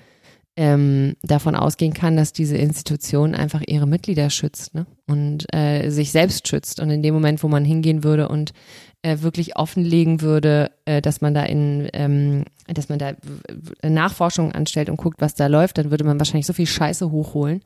S1: ähm, davon ausgehen kann, dass diese Institution einfach ihre Mitglieder schützt ne? und äh, sich selbst schützt. Und in dem Moment, wo man hingehen würde und äh, wirklich offenlegen würde, äh, dass man da in, ähm, dass man da Nachforschungen anstellt und guckt, was da läuft, dann würde man wahrscheinlich so viel Scheiße hochholen,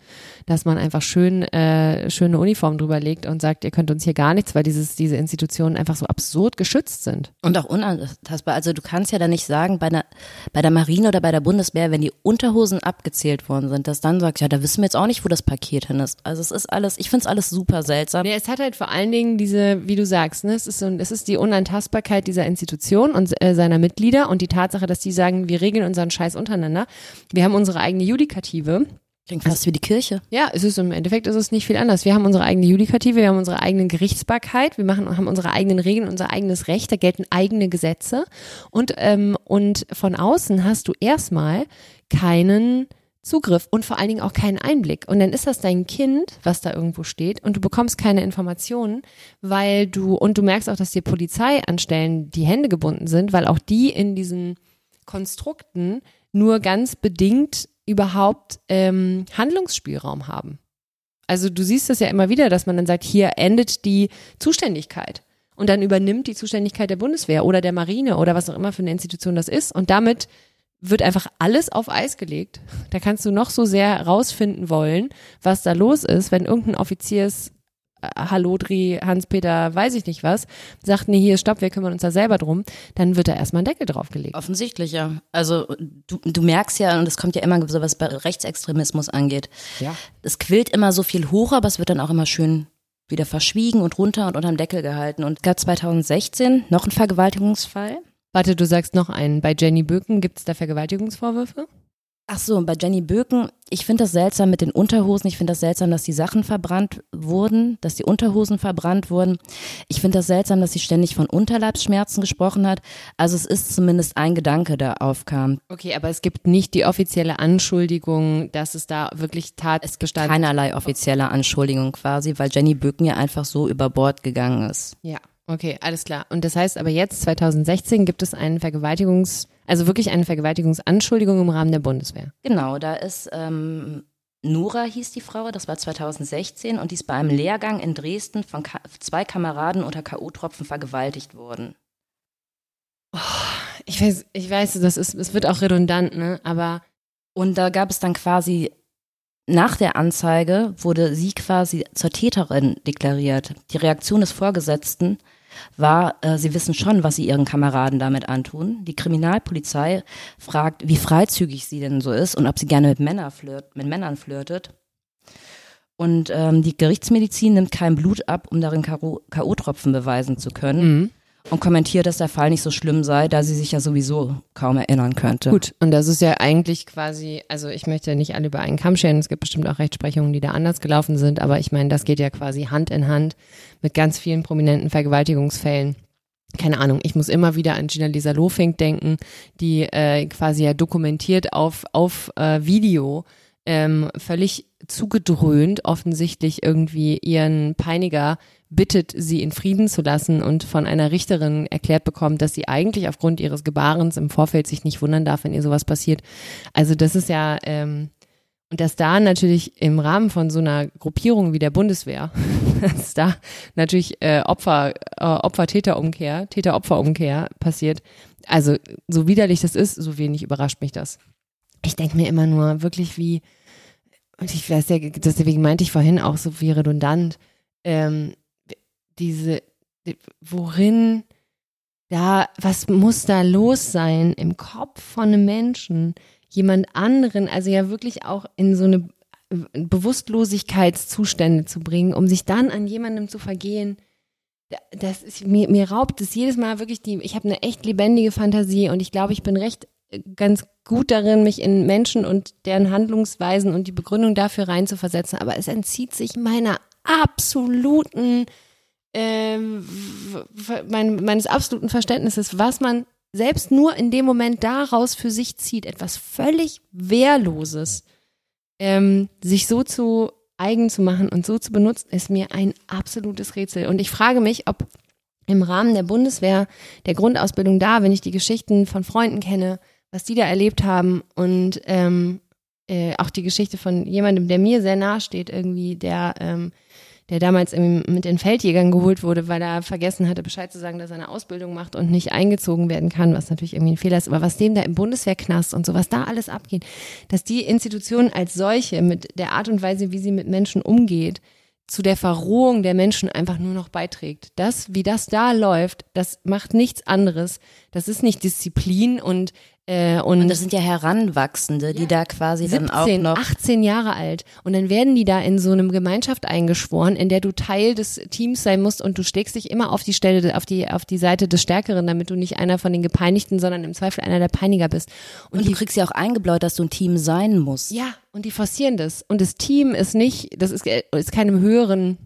S1: dass man einfach schön äh, schöne Uniform drüber legt und sagt, ihr könnt uns hier gar nichts, weil dieses, diese Institutionen einfach so absurd geschützt sind.
S3: Und auch unantastbar. Also du kannst ja dann nicht sagen, bei der, bei der Marine oder bei der Bundeswehr, wenn die Unterhosen abgezählt worden sind, dass dann sagst, ja, da wissen wir jetzt auch nicht, wo das Paket hin ist. Also es ist alles, ich finde es alles super seltsam.
S1: Nee, es hat halt vor allen Dingen diese, wie du sagst, ne, es ist so, es ist die Unantastbarkeit dieser Institution und äh, seiner Mitglieder und die Tatsache, dass die sagen, wir regeln unseren Scheiß untereinander. Wir haben unsere eigene Judikative.
S3: Klingt fast wie die Kirche.
S1: Ja, es ist im Endeffekt ist es nicht viel anders. Wir haben unsere eigene Judikative, wir haben unsere eigene Gerichtsbarkeit, wir machen, haben unsere eigenen Regeln, unser eigenes Recht, da gelten eigene Gesetze und ähm, und von außen hast du erstmal keinen Zugriff und vor allen Dingen auch keinen Einblick. Und dann ist das dein Kind, was da irgendwo steht, und du bekommst keine Informationen, weil du, und du merkst auch, dass dir Polizeianstellen die Hände gebunden sind, weil auch die in diesen Konstrukten nur ganz bedingt überhaupt ähm, Handlungsspielraum haben. Also du siehst das ja immer wieder, dass man dann sagt, hier endet die Zuständigkeit. Und dann übernimmt die Zuständigkeit der Bundeswehr oder der Marine oder was auch immer für eine Institution das ist. Und damit wird einfach alles auf Eis gelegt. Da kannst du noch so sehr rausfinden wollen, was da los ist, wenn irgendein Offiziers äh, Hallodri, Hans-Peter, weiß ich nicht was, sagt, nee, hier, stopp, wir kümmern uns da selber drum, dann wird da erstmal ein Deckel draufgelegt.
S3: Offensichtlich, ja. Also du, du merkst ja, und es kommt ja immer so, was bei Rechtsextremismus angeht.
S1: Ja.
S3: Es quillt immer so viel hoch, aber es wird dann auch immer schön wieder verschwiegen und runter und unterm Deckel gehalten. Und es gab 2016 noch einen Vergewaltigungsfall.
S1: Warte, du sagst noch einen. Bei Jenny Böken gibt es da Vergewaltigungsvorwürfe?
S3: Ach so, und bei Jenny Böken, ich finde das seltsam mit den Unterhosen. Ich finde das seltsam, dass die Sachen verbrannt wurden, dass die Unterhosen verbrannt wurden. Ich finde das seltsam, dass sie ständig von Unterleibsschmerzen gesprochen hat. Also es ist zumindest ein Gedanke, der aufkam.
S1: Okay, aber es gibt nicht die offizielle Anschuldigung, dass es da wirklich Tatbestand
S3: Keinerlei offizielle Anschuldigung quasi, weil Jenny Böken ja einfach so über Bord gegangen ist.
S1: Ja, okay, alles klar. Und das heißt aber jetzt, 2016, gibt es einen Vergewaltigungs-, also wirklich eine Vergewaltigungsanschuldigung im Rahmen der Bundeswehr.
S3: Genau, da ist ähm, Nora hieß die Frau, das war 2016 und die ist bei einem Lehrgang in Dresden von Ka zwei Kameraden unter K.O.-Tropfen vergewaltigt worden.
S1: Ich weiß, ich weiß, das ist, es wird auch redundant, ne? Aber
S3: Und da gab es dann quasi, nach der Anzeige wurde sie quasi zur Täterin deklariert. Die Reaktion des Vorgesetzten war, äh, sie wissen schon, was sie ihren Kameraden damit antun. Die Kriminalpolizei fragt, wie freizügig sie denn so ist und ob sie gerne mit, Männer flirt, mit Männern flirtet. Und ähm, die Gerichtsmedizin nimmt kein Blut ab, um darin K.O.-Tropfen beweisen zu können.
S1: Mhm.
S3: Und kommentiert, dass der Fall nicht so schlimm sei, da sie sich ja sowieso kaum erinnern könnte.
S1: Gut, und das ist ja eigentlich quasi, also ich möchte ja nicht alle über einen Kamm scheren, es gibt bestimmt auch Rechtsprechungen, die da anders gelaufen sind, aber ich meine, das geht ja quasi Hand in Hand mit ganz vielen prominenten Vergewaltigungsfällen. Keine Ahnung, ich muss immer wieder an Gina Lisa Lofink denken, die äh, quasi ja dokumentiert auf, auf äh, Video ähm, völlig zugedröhnt offensichtlich irgendwie ihren Peiniger bittet, sie in Frieden zu lassen und von einer Richterin erklärt bekommt, dass sie eigentlich aufgrund ihres Gebarens im Vorfeld sich nicht wundern darf, wenn ihr sowas passiert. Also das ist ja, ähm, und dass da natürlich im Rahmen von so einer Gruppierung wie der Bundeswehr, dass da natürlich äh, Opfer, äh, Opfer-Täter-Umkehr, Täter-Opfer-Umkehr passiert. Also so widerlich das ist, so wenig überrascht mich das. Ich denke mir immer nur wirklich wie, und ich weiß ja, deswegen meinte ich vorhin auch so wie redundant, ähm, diese, worin da, was muss da los sein im Kopf von einem Menschen, jemand anderen, also ja wirklich auch in so eine Bewusstlosigkeitszustände zu bringen, um sich dann an jemandem zu vergehen. Das ist, mir, mir raubt es jedes Mal wirklich die, ich habe eine echt lebendige Fantasie und ich glaube, ich bin recht äh, ganz gut darin, mich in Menschen und deren Handlungsweisen und die Begründung dafür reinzuversetzen, aber es entzieht sich meiner absoluten mein, meines absoluten Verständnisses, was man selbst nur in dem Moment daraus für sich zieht, etwas völlig Wehrloses, ähm, sich so zu eigen zu machen und so zu benutzen, ist mir ein absolutes Rätsel. Und ich frage mich, ob im Rahmen der Bundeswehr, der Grundausbildung da, wenn ich die Geschichten von Freunden kenne, was die da erlebt haben und ähm, äh, auch die Geschichte von jemandem, der mir sehr nahe steht, irgendwie, der ähm, der damals mit den Feldjägern geholt wurde, weil er vergessen hatte, Bescheid zu sagen, dass er eine Ausbildung macht und nicht eingezogen werden kann, was natürlich irgendwie ein Fehler ist. Aber was dem da im Bundeswehrknast und so, was da alles abgeht, dass die Institution als solche mit der Art und Weise, wie sie mit Menschen umgeht, zu der Verrohung der Menschen einfach nur noch beiträgt. Das, wie das da läuft, das macht nichts anderes. Das ist nicht Disziplin und äh, und,
S3: und das sind ja Heranwachsende, die da quasi
S1: 17,
S3: dann auch noch
S1: 18 Jahre alt und dann werden die da in so einem Gemeinschaft eingeschworen, in der du Teil des Teams sein musst und du schlägst dich immer auf die Stelle auf die auf die Seite des Stärkeren, damit du nicht einer von den Gepeinigten, sondern im Zweifel einer der Peiniger bist.
S3: Und, und du kriegst ja auch eingebläut, dass du ein Team sein musst.
S1: Ja, und die forcieren das und das Team ist nicht, das ist ist keinem höheren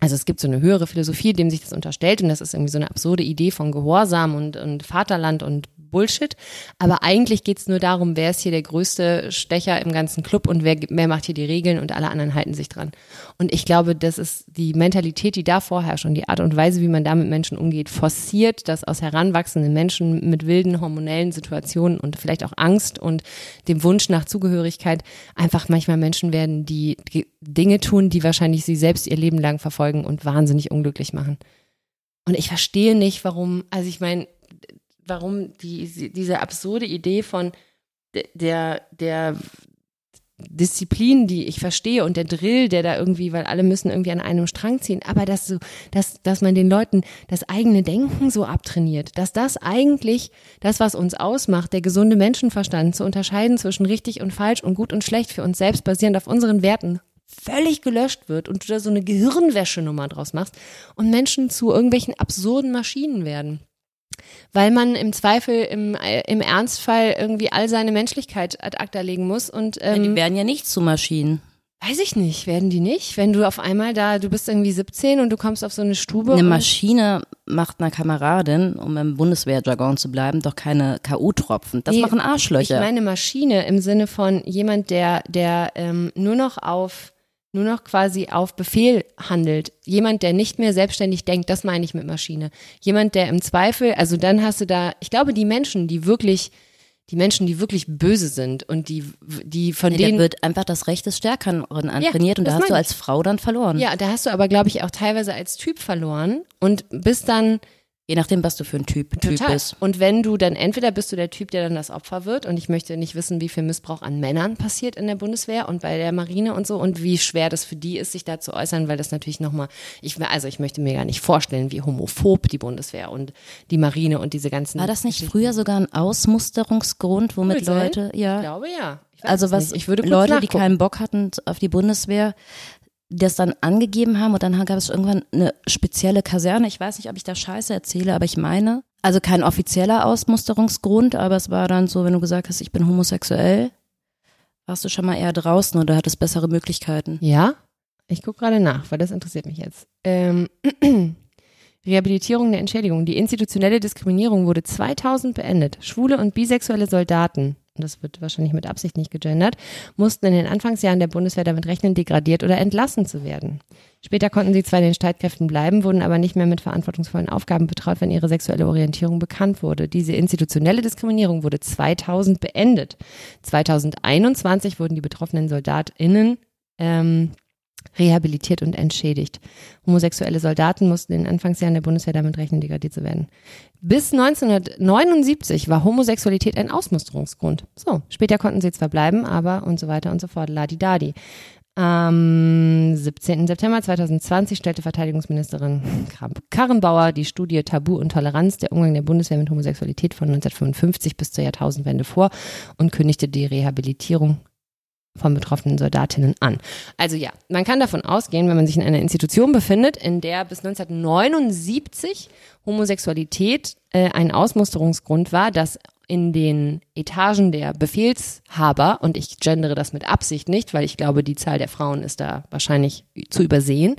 S1: also es gibt so eine höhere Philosophie, dem sich das unterstellt und das ist irgendwie so eine absurde Idee von Gehorsam und, und Vaterland und Bullshit. Aber eigentlich geht's nur darum, wer ist hier der größte Stecher im ganzen Club und wer, wer macht hier die Regeln und alle anderen halten sich dran. Und ich glaube, das ist die Mentalität, die da vorherrscht und die Art und Weise, wie man da mit Menschen umgeht, forciert, dass aus heranwachsenden Menschen mit wilden hormonellen Situationen und vielleicht auch Angst und dem Wunsch nach Zugehörigkeit einfach manchmal Menschen werden, die Dinge tun, die wahrscheinlich sie selbst ihr Leben lang verfolgen und wahnsinnig unglücklich machen. Und ich verstehe nicht, warum, also ich meine, warum die, diese absurde Idee von der, der Disziplin, die ich verstehe und der Drill, der da irgendwie, weil alle müssen irgendwie an einem Strang ziehen, aber dass so, dass, dass man den Leuten das eigene Denken so abtrainiert, dass das eigentlich das, was uns ausmacht, der gesunde Menschenverstand zu unterscheiden zwischen richtig und falsch und gut und schlecht für uns selbst basierend auf unseren Werten völlig gelöscht wird und du da so eine Gehirnwäschenummer draus machst und Menschen zu irgendwelchen absurden Maschinen werden weil man im Zweifel im, äh, im Ernstfall irgendwie all seine Menschlichkeit ad acta legen muss. Und, ähm,
S3: ja, die werden ja nicht zu Maschinen.
S1: Weiß ich nicht, werden die nicht? Wenn du auf einmal da, du bist irgendwie 17 und du kommst auf so eine Stube.
S3: Eine Maschine macht einer Kameradin, um im Bundeswehrjargon zu bleiben, doch keine K.O.-Tropfen. Das nee, machen Arschlöcher.
S1: Ich meine Maschine im Sinne von jemand, der, der ähm, nur noch auf nur noch quasi auf Befehl handelt. Jemand, der nicht mehr selbstständig denkt, das meine ich mit Maschine. Jemand, der im Zweifel, also dann hast du da, ich glaube, die Menschen, die wirklich, die Menschen, die wirklich böse sind und die, die von
S3: Nee,
S1: denen
S3: da wird einfach das Recht des Stärkeren antrainiert und da hast du als Frau dann verloren.
S1: Ja, da hast du aber, glaube ich, auch teilweise als Typ verloren und bist dann
S3: Je nachdem, was du für ein Typ, typ bist.
S1: Und wenn du dann, entweder bist du der Typ, der dann das Opfer wird und ich möchte nicht wissen, wie viel Missbrauch an Männern passiert in der Bundeswehr und bei der Marine und so und wie schwer das für die ist, sich da zu äußern, weil das natürlich nochmal, ich, also ich möchte mir gar nicht vorstellen, wie homophob die Bundeswehr und die Marine und diese ganzen.
S3: War das nicht früher sogar ein Ausmusterungsgrund, womit. Leute,
S1: Ich
S3: ja,
S1: glaube ja. Ich
S3: also was
S1: nicht. ich würde
S3: Leute, die
S1: nachgucken.
S3: keinen Bock hatten auf die Bundeswehr, das dann angegeben haben und dann gab es irgendwann eine spezielle Kaserne. Ich weiß nicht, ob ich da Scheiße erzähle, aber ich meine, also kein offizieller Ausmusterungsgrund, aber es war dann so, wenn du gesagt hast, ich bin homosexuell, warst du schon mal eher draußen oder hattest bessere Möglichkeiten.
S1: Ja, ich gucke gerade nach, weil das interessiert mich jetzt. Ähm, Rehabilitierung der Entschädigung. Die institutionelle Diskriminierung wurde 2000 beendet. Schwule und bisexuelle Soldaten, das wird wahrscheinlich mit Absicht nicht gegendert, mussten in den Anfangsjahren der Bundeswehr damit rechnen, degradiert oder entlassen zu werden. Später konnten sie zwar in den Streitkräften bleiben, wurden aber nicht mehr mit verantwortungsvollen Aufgaben betraut, wenn ihre sexuelle Orientierung bekannt wurde. Diese institutionelle Diskriminierung wurde 2000 beendet. 2021 wurden die betroffenen SoldatInnen ähm, rehabilitiert und entschädigt. Homosexuelle Soldaten mussten in den Anfangsjahren der Bundeswehr damit rechnen, degradiert zu werden. Bis 1979 war Homosexualität ein Ausmusterungsgrund. So, später konnten sie zwar bleiben, aber und so weiter und so fort. Ladi-dadi. Am 17. September 2020 stellte Verteidigungsministerin Kramp-Karrenbauer die Studie Tabu und Toleranz der Umgang der Bundeswehr mit Homosexualität von 1955 bis zur Jahrtausendwende vor und kündigte die Rehabilitierung von betroffenen Soldatinnen an. Also ja, man kann davon ausgehen, wenn man sich in einer Institution befindet, in der bis 1979 Homosexualität äh, ein Ausmusterungsgrund war, dass in den Etagen der Befehlshaber, und ich gendere das mit Absicht nicht, weil ich glaube, die Zahl der Frauen ist da wahrscheinlich zu übersehen,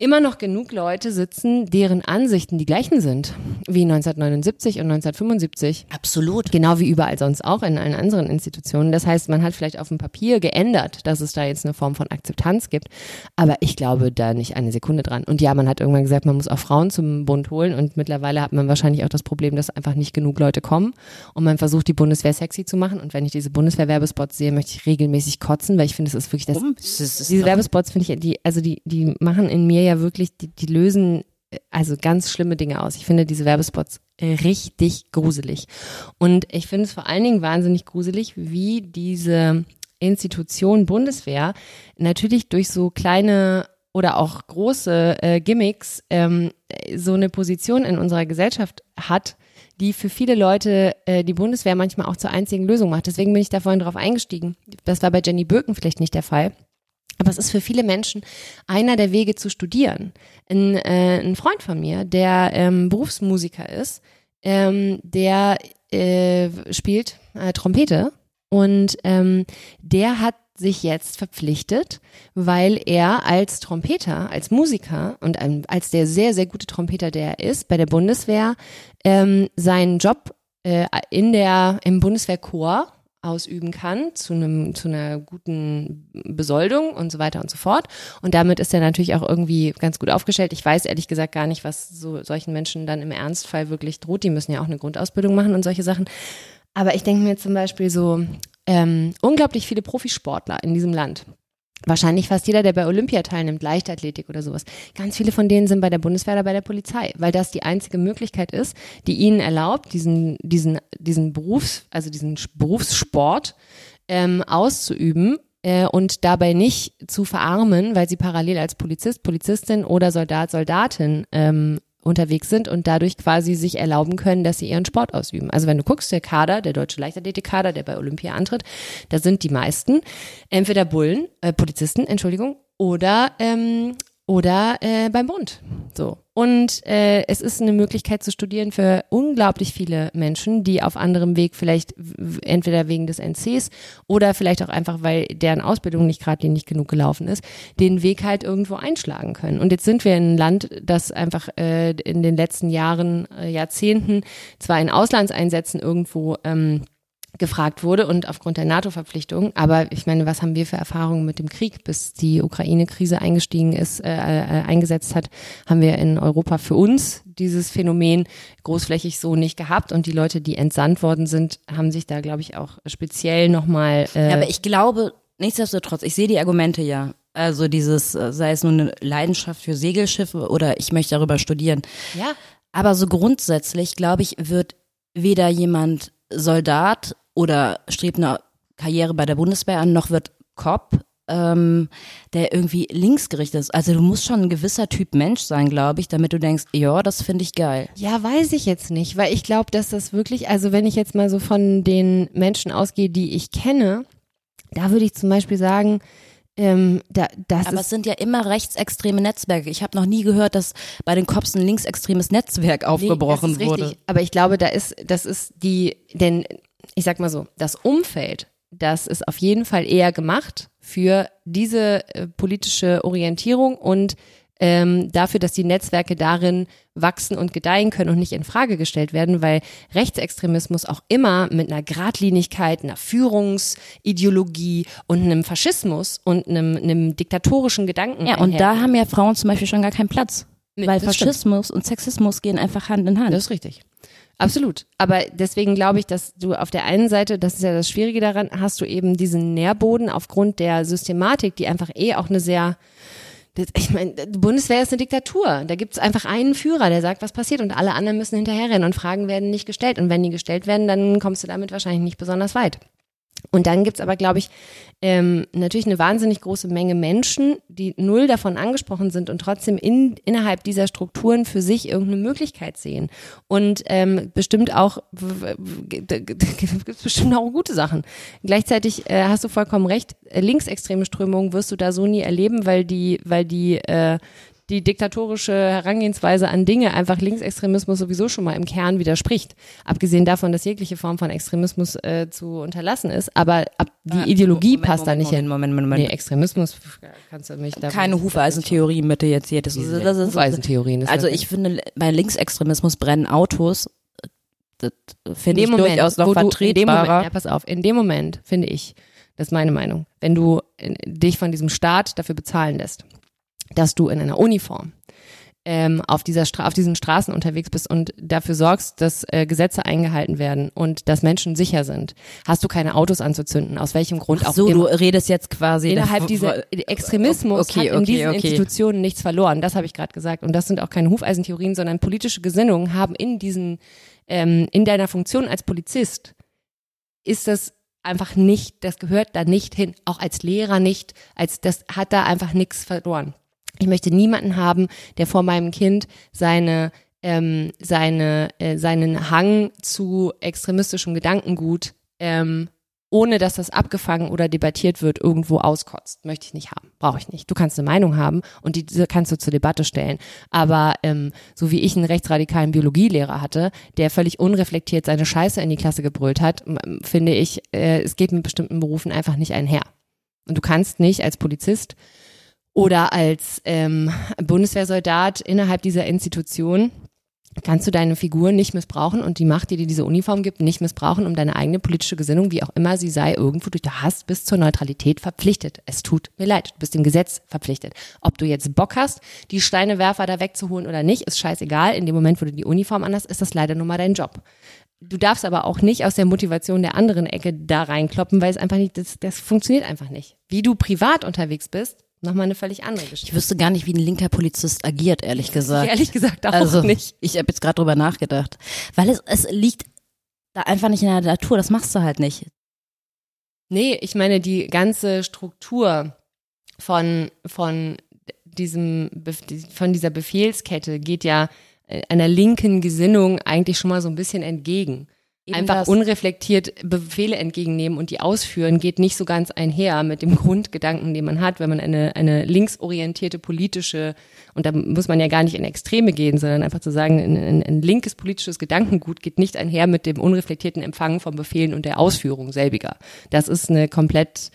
S1: immer noch genug Leute sitzen, deren Ansichten die gleichen sind wie 1979 und 1975.
S3: Absolut.
S1: Genau wie überall sonst auch in allen anderen Institutionen. Das heißt, man hat vielleicht auf dem Papier geändert, dass es da jetzt eine Form von Akzeptanz gibt. Aber ich glaube da nicht eine Sekunde dran. Und ja, man hat irgendwann gesagt, man muss auch Frauen zum Bund holen. Und mittlerweile hat man wahrscheinlich auch das Problem, dass einfach nicht genug Leute kommen. Und man versucht, die Bundeswehr sexy zu machen. Und wenn ich diese Bundeswehr-Werbespots sehe, möchte ich regelmäßig kotzen, weil ich finde, es ist wirklich das
S3: Warum?
S1: Diese Werbespots finde ich, die, also die, die machen in mir ja wirklich, die, die lösen äh, also ganz schlimme Dinge aus. Ich finde diese Werbespots richtig gruselig. Und ich finde es vor allen Dingen wahnsinnig gruselig, wie diese Institution Bundeswehr natürlich durch so kleine oder auch große äh, Gimmicks ähm, so eine Position in unserer Gesellschaft hat, die für viele Leute äh, die Bundeswehr manchmal auch zur einzigen Lösung macht. Deswegen bin ich da vorhin drauf eingestiegen. Das war bei Jenny Birken vielleicht nicht der Fall. Aber es ist für viele Menschen einer der Wege zu studieren. Ein, äh, ein Freund von mir, der ähm, Berufsmusiker ist, ähm, der äh, spielt äh, Trompete und ähm, der hat sich jetzt verpflichtet, weil er als Trompeter, als Musiker und als der sehr, sehr gute Trompeter, der er ist, bei der Bundeswehr ähm, seinen Job äh, in der, im Bundeswehrchor ausüben kann zu einem zu einer guten Besoldung und so weiter und so fort und damit ist er natürlich auch irgendwie ganz gut aufgestellt. Ich weiß ehrlich gesagt gar nicht, was so solchen Menschen dann im Ernstfall wirklich droht. Die müssen ja auch eine Grundausbildung machen und solche Sachen. Aber ich denke mir zum Beispiel so ähm, unglaublich viele Profisportler in diesem Land. Wahrscheinlich fast jeder, der bei Olympia teilnimmt, Leichtathletik oder sowas. Ganz viele von denen sind bei der Bundeswehr oder bei der Polizei, weil das die einzige Möglichkeit ist, die ihnen erlaubt, diesen, diesen, diesen Berufs, also diesen Berufssport ähm, auszuüben äh, und dabei nicht zu verarmen, weil sie parallel als Polizist, Polizistin oder Soldat, Soldatin ähm, unterwegs sind und dadurch quasi sich erlauben können, dass sie ihren Sport ausüben. Also wenn du guckst, der Kader, der deutsche Leichtathletikkader, der bei Olympia antritt, da sind die meisten entweder Bullen, äh, Polizisten, Entschuldigung, oder ähm, oder äh, beim Bund. So. Und äh, es ist eine Möglichkeit zu studieren für unglaublich viele Menschen, die auf anderem Weg vielleicht entweder wegen des NCs oder vielleicht auch einfach, weil deren Ausbildung nicht geradlinig genug gelaufen ist, den Weg halt irgendwo einschlagen können. Und jetzt sind wir in einem Land, das einfach äh, in den letzten Jahren, äh, Jahrzehnten zwar in Auslandseinsätzen irgendwo ähm, gefragt wurde und aufgrund der NATO-Verpflichtung. Aber ich meine, was haben wir für Erfahrungen mit dem Krieg? Bis die Ukraine-Krise eingestiegen ist, äh, äh, eingesetzt hat, haben wir in Europa für uns dieses Phänomen großflächig so nicht gehabt. Und die Leute, die entsandt worden sind, haben sich da, glaube ich, auch speziell nochmal.
S3: Äh ja, aber ich glaube, nichtsdestotrotz, ich sehe die Argumente ja. Also dieses, äh, sei es nun eine Leidenschaft für Segelschiffe oder ich möchte darüber studieren.
S1: Ja.
S3: Aber so grundsätzlich, glaube ich, wird weder jemand Soldat oder strebt eine Karriere bei der Bundeswehr an, noch wird Cop, ähm, der irgendwie linksgerichtet ist. Also du musst schon ein gewisser Typ Mensch sein, glaube ich, damit du denkst, ja, das finde ich geil.
S1: Ja, weiß ich jetzt nicht, weil ich glaube, dass das wirklich, also wenn ich jetzt mal so von den Menschen ausgehe, die ich kenne, da würde ich zum Beispiel sagen, ähm, da, das
S3: Aber es sind ja immer rechtsextreme Netzwerke. Ich habe noch nie gehört, dass bei den Cops ein linksextremes Netzwerk aufgebrochen nee, wurde.
S1: Aber ich glaube, da ist, das ist die, denn ich sag mal so, das Umfeld, das ist auf jeden Fall eher gemacht für diese äh, politische Orientierung und ähm, dafür, dass die Netzwerke darin wachsen und gedeihen können und nicht in Frage gestellt werden, weil Rechtsextremismus auch immer mit einer Gradlinigkeit, einer Führungsideologie und einem Faschismus und einem, einem diktatorischen Gedanken.
S3: Ja, und da haben ja Frauen zum Beispiel schon gar keinen Platz. Nee, weil Faschismus stimmt. und Sexismus gehen einfach Hand in Hand.
S1: Das ist richtig. Absolut. Aber deswegen glaube ich, dass du auf der einen Seite, das ist ja das Schwierige daran, hast du eben diesen Nährboden aufgrund der Systematik, die einfach eh auch eine sehr ich meine, die Bundeswehr ist eine Diktatur. Da gibt es einfach einen Führer, der sagt, was passiert und alle anderen müssen hinterherrennen und Fragen werden nicht gestellt. Und wenn die gestellt werden, dann kommst du damit wahrscheinlich nicht besonders weit. Und dann gibt's aber, glaube ich, ähm, natürlich eine wahnsinnig große Menge Menschen, die null davon angesprochen sind und trotzdem in, innerhalb dieser Strukturen für sich irgendeine Möglichkeit sehen. Und ähm, bestimmt auch, gibt bestimmt auch gute Sachen. Gleichzeitig äh, hast du vollkommen recht, linksextreme Strömungen wirst du da so nie erleben, weil die, weil die äh, die diktatorische Herangehensweise an Dinge einfach Linksextremismus sowieso schon mal im Kern widerspricht. Abgesehen davon, dass jegliche Form von Extremismus äh, zu unterlassen ist, aber ab, die ah, Ideologie Moment, passt Moment, da nicht Moment, hin.
S3: Moment, Moment, Moment.
S1: Nee, Extremismus kannst du mich
S3: da Keine Hufeisentheorie mit dir jetzt hier. Das
S1: ist, das ist, Hufeisentheorien.
S3: Also ich finde, bei Linksextremismus brennen Autos. Das finde ich Moment, durchaus noch vertretbarer.
S1: Moment, ja, pass auf, in dem Moment finde ich, das ist meine Meinung, wenn du äh, dich von diesem Staat dafür bezahlen lässt, dass du in einer Uniform ähm, auf, dieser Stra auf diesen Straßen unterwegs bist und dafür sorgst, dass äh, Gesetze eingehalten werden und dass Menschen sicher sind, hast du keine Autos anzuzünden. Aus welchem Grund
S3: Ach so, auch immer. du redest jetzt quasi
S1: innerhalb dieser Extremismus okay, hat in diesen okay. Institutionen nichts verloren. Das habe ich gerade gesagt. Und das sind auch keine Hufeisentheorien, sondern politische Gesinnungen haben in diesen ähm, in deiner Funktion als Polizist ist das einfach nicht, das gehört da nicht hin, auch als Lehrer nicht, als das hat da einfach nichts verloren. Ich möchte niemanden haben, der vor meinem Kind seine ähm, seine äh, seinen Hang zu extremistischem Gedankengut ähm, ohne dass das abgefangen oder debattiert wird, irgendwo auskotzt. Möchte ich nicht haben. Brauche ich nicht. Du kannst eine Meinung haben und die kannst du zur Debatte stellen. Aber ähm, so wie ich einen rechtsradikalen Biologielehrer hatte, der völlig unreflektiert seine Scheiße in die Klasse gebrüllt hat, finde ich, äh, es geht mit bestimmten Berufen einfach nicht einher. Und du kannst nicht als Polizist oder als ähm, Bundeswehrsoldat innerhalb dieser Institution kannst du deine Figur nicht missbrauchen und die Macht, die dir diese Uniform gibt, nicht missbrauchen, um deine eigene politische Gesinnung, wie auch immer sie sei, irgendwo durch den Hass bis zur Neutralität verpflichtet. Es tut mir leid, du bist dem Gesetz verpflichtet. Ob du jetzt Bock hast, die Steinewerfer da wegzuholen oder nicht, ist scheißegal. In dem Moment, wo du die Uniform anhast, ist das leider nur mal dein Job. Du darfst aber auch nicht aus der Motivation der anderen Ecke da reinkloppen, weil es einfach nicht, das, das funktioniert einfach nicht. Wie du privat unterwegs bist, nochmal eine völlig andere Geschichte.
S3: Ich wüsste gar nicht, wie ein linker Polizist agiert, ehrlich gesagt.
S1: Ich ehrlich gesagt auch
S3: also,
S1: nicht.
S3: Ich habe jetzt gerade drüber nachgedacht. Weil es, es liegt da einfach nicht in der Natur, das machst du halt nicht.
S1: Nee, ich meine, die ganze Struktur von, von diesem, von dieser Befehlskette geht ja äh, einer linken Gesinnung eigentlich schon mal so ein bisschen entgegen. Einfach das. unreflektiert Befehle entgegennehmen und die ausführen, geht nicht so ganz einher mit dem Grundgedanken, den man hat, wenn man eine, eine linksorientierte politische, und da muss man ja gar nicht in Extreme gehen, sondern einfach zu sagen, ein, ein, ein linkes politisches Gedankengut geht nicht einher mit dem unreflektierten Empfangen von Befehlen und der Ausführung selbiger. Das ist eine komplett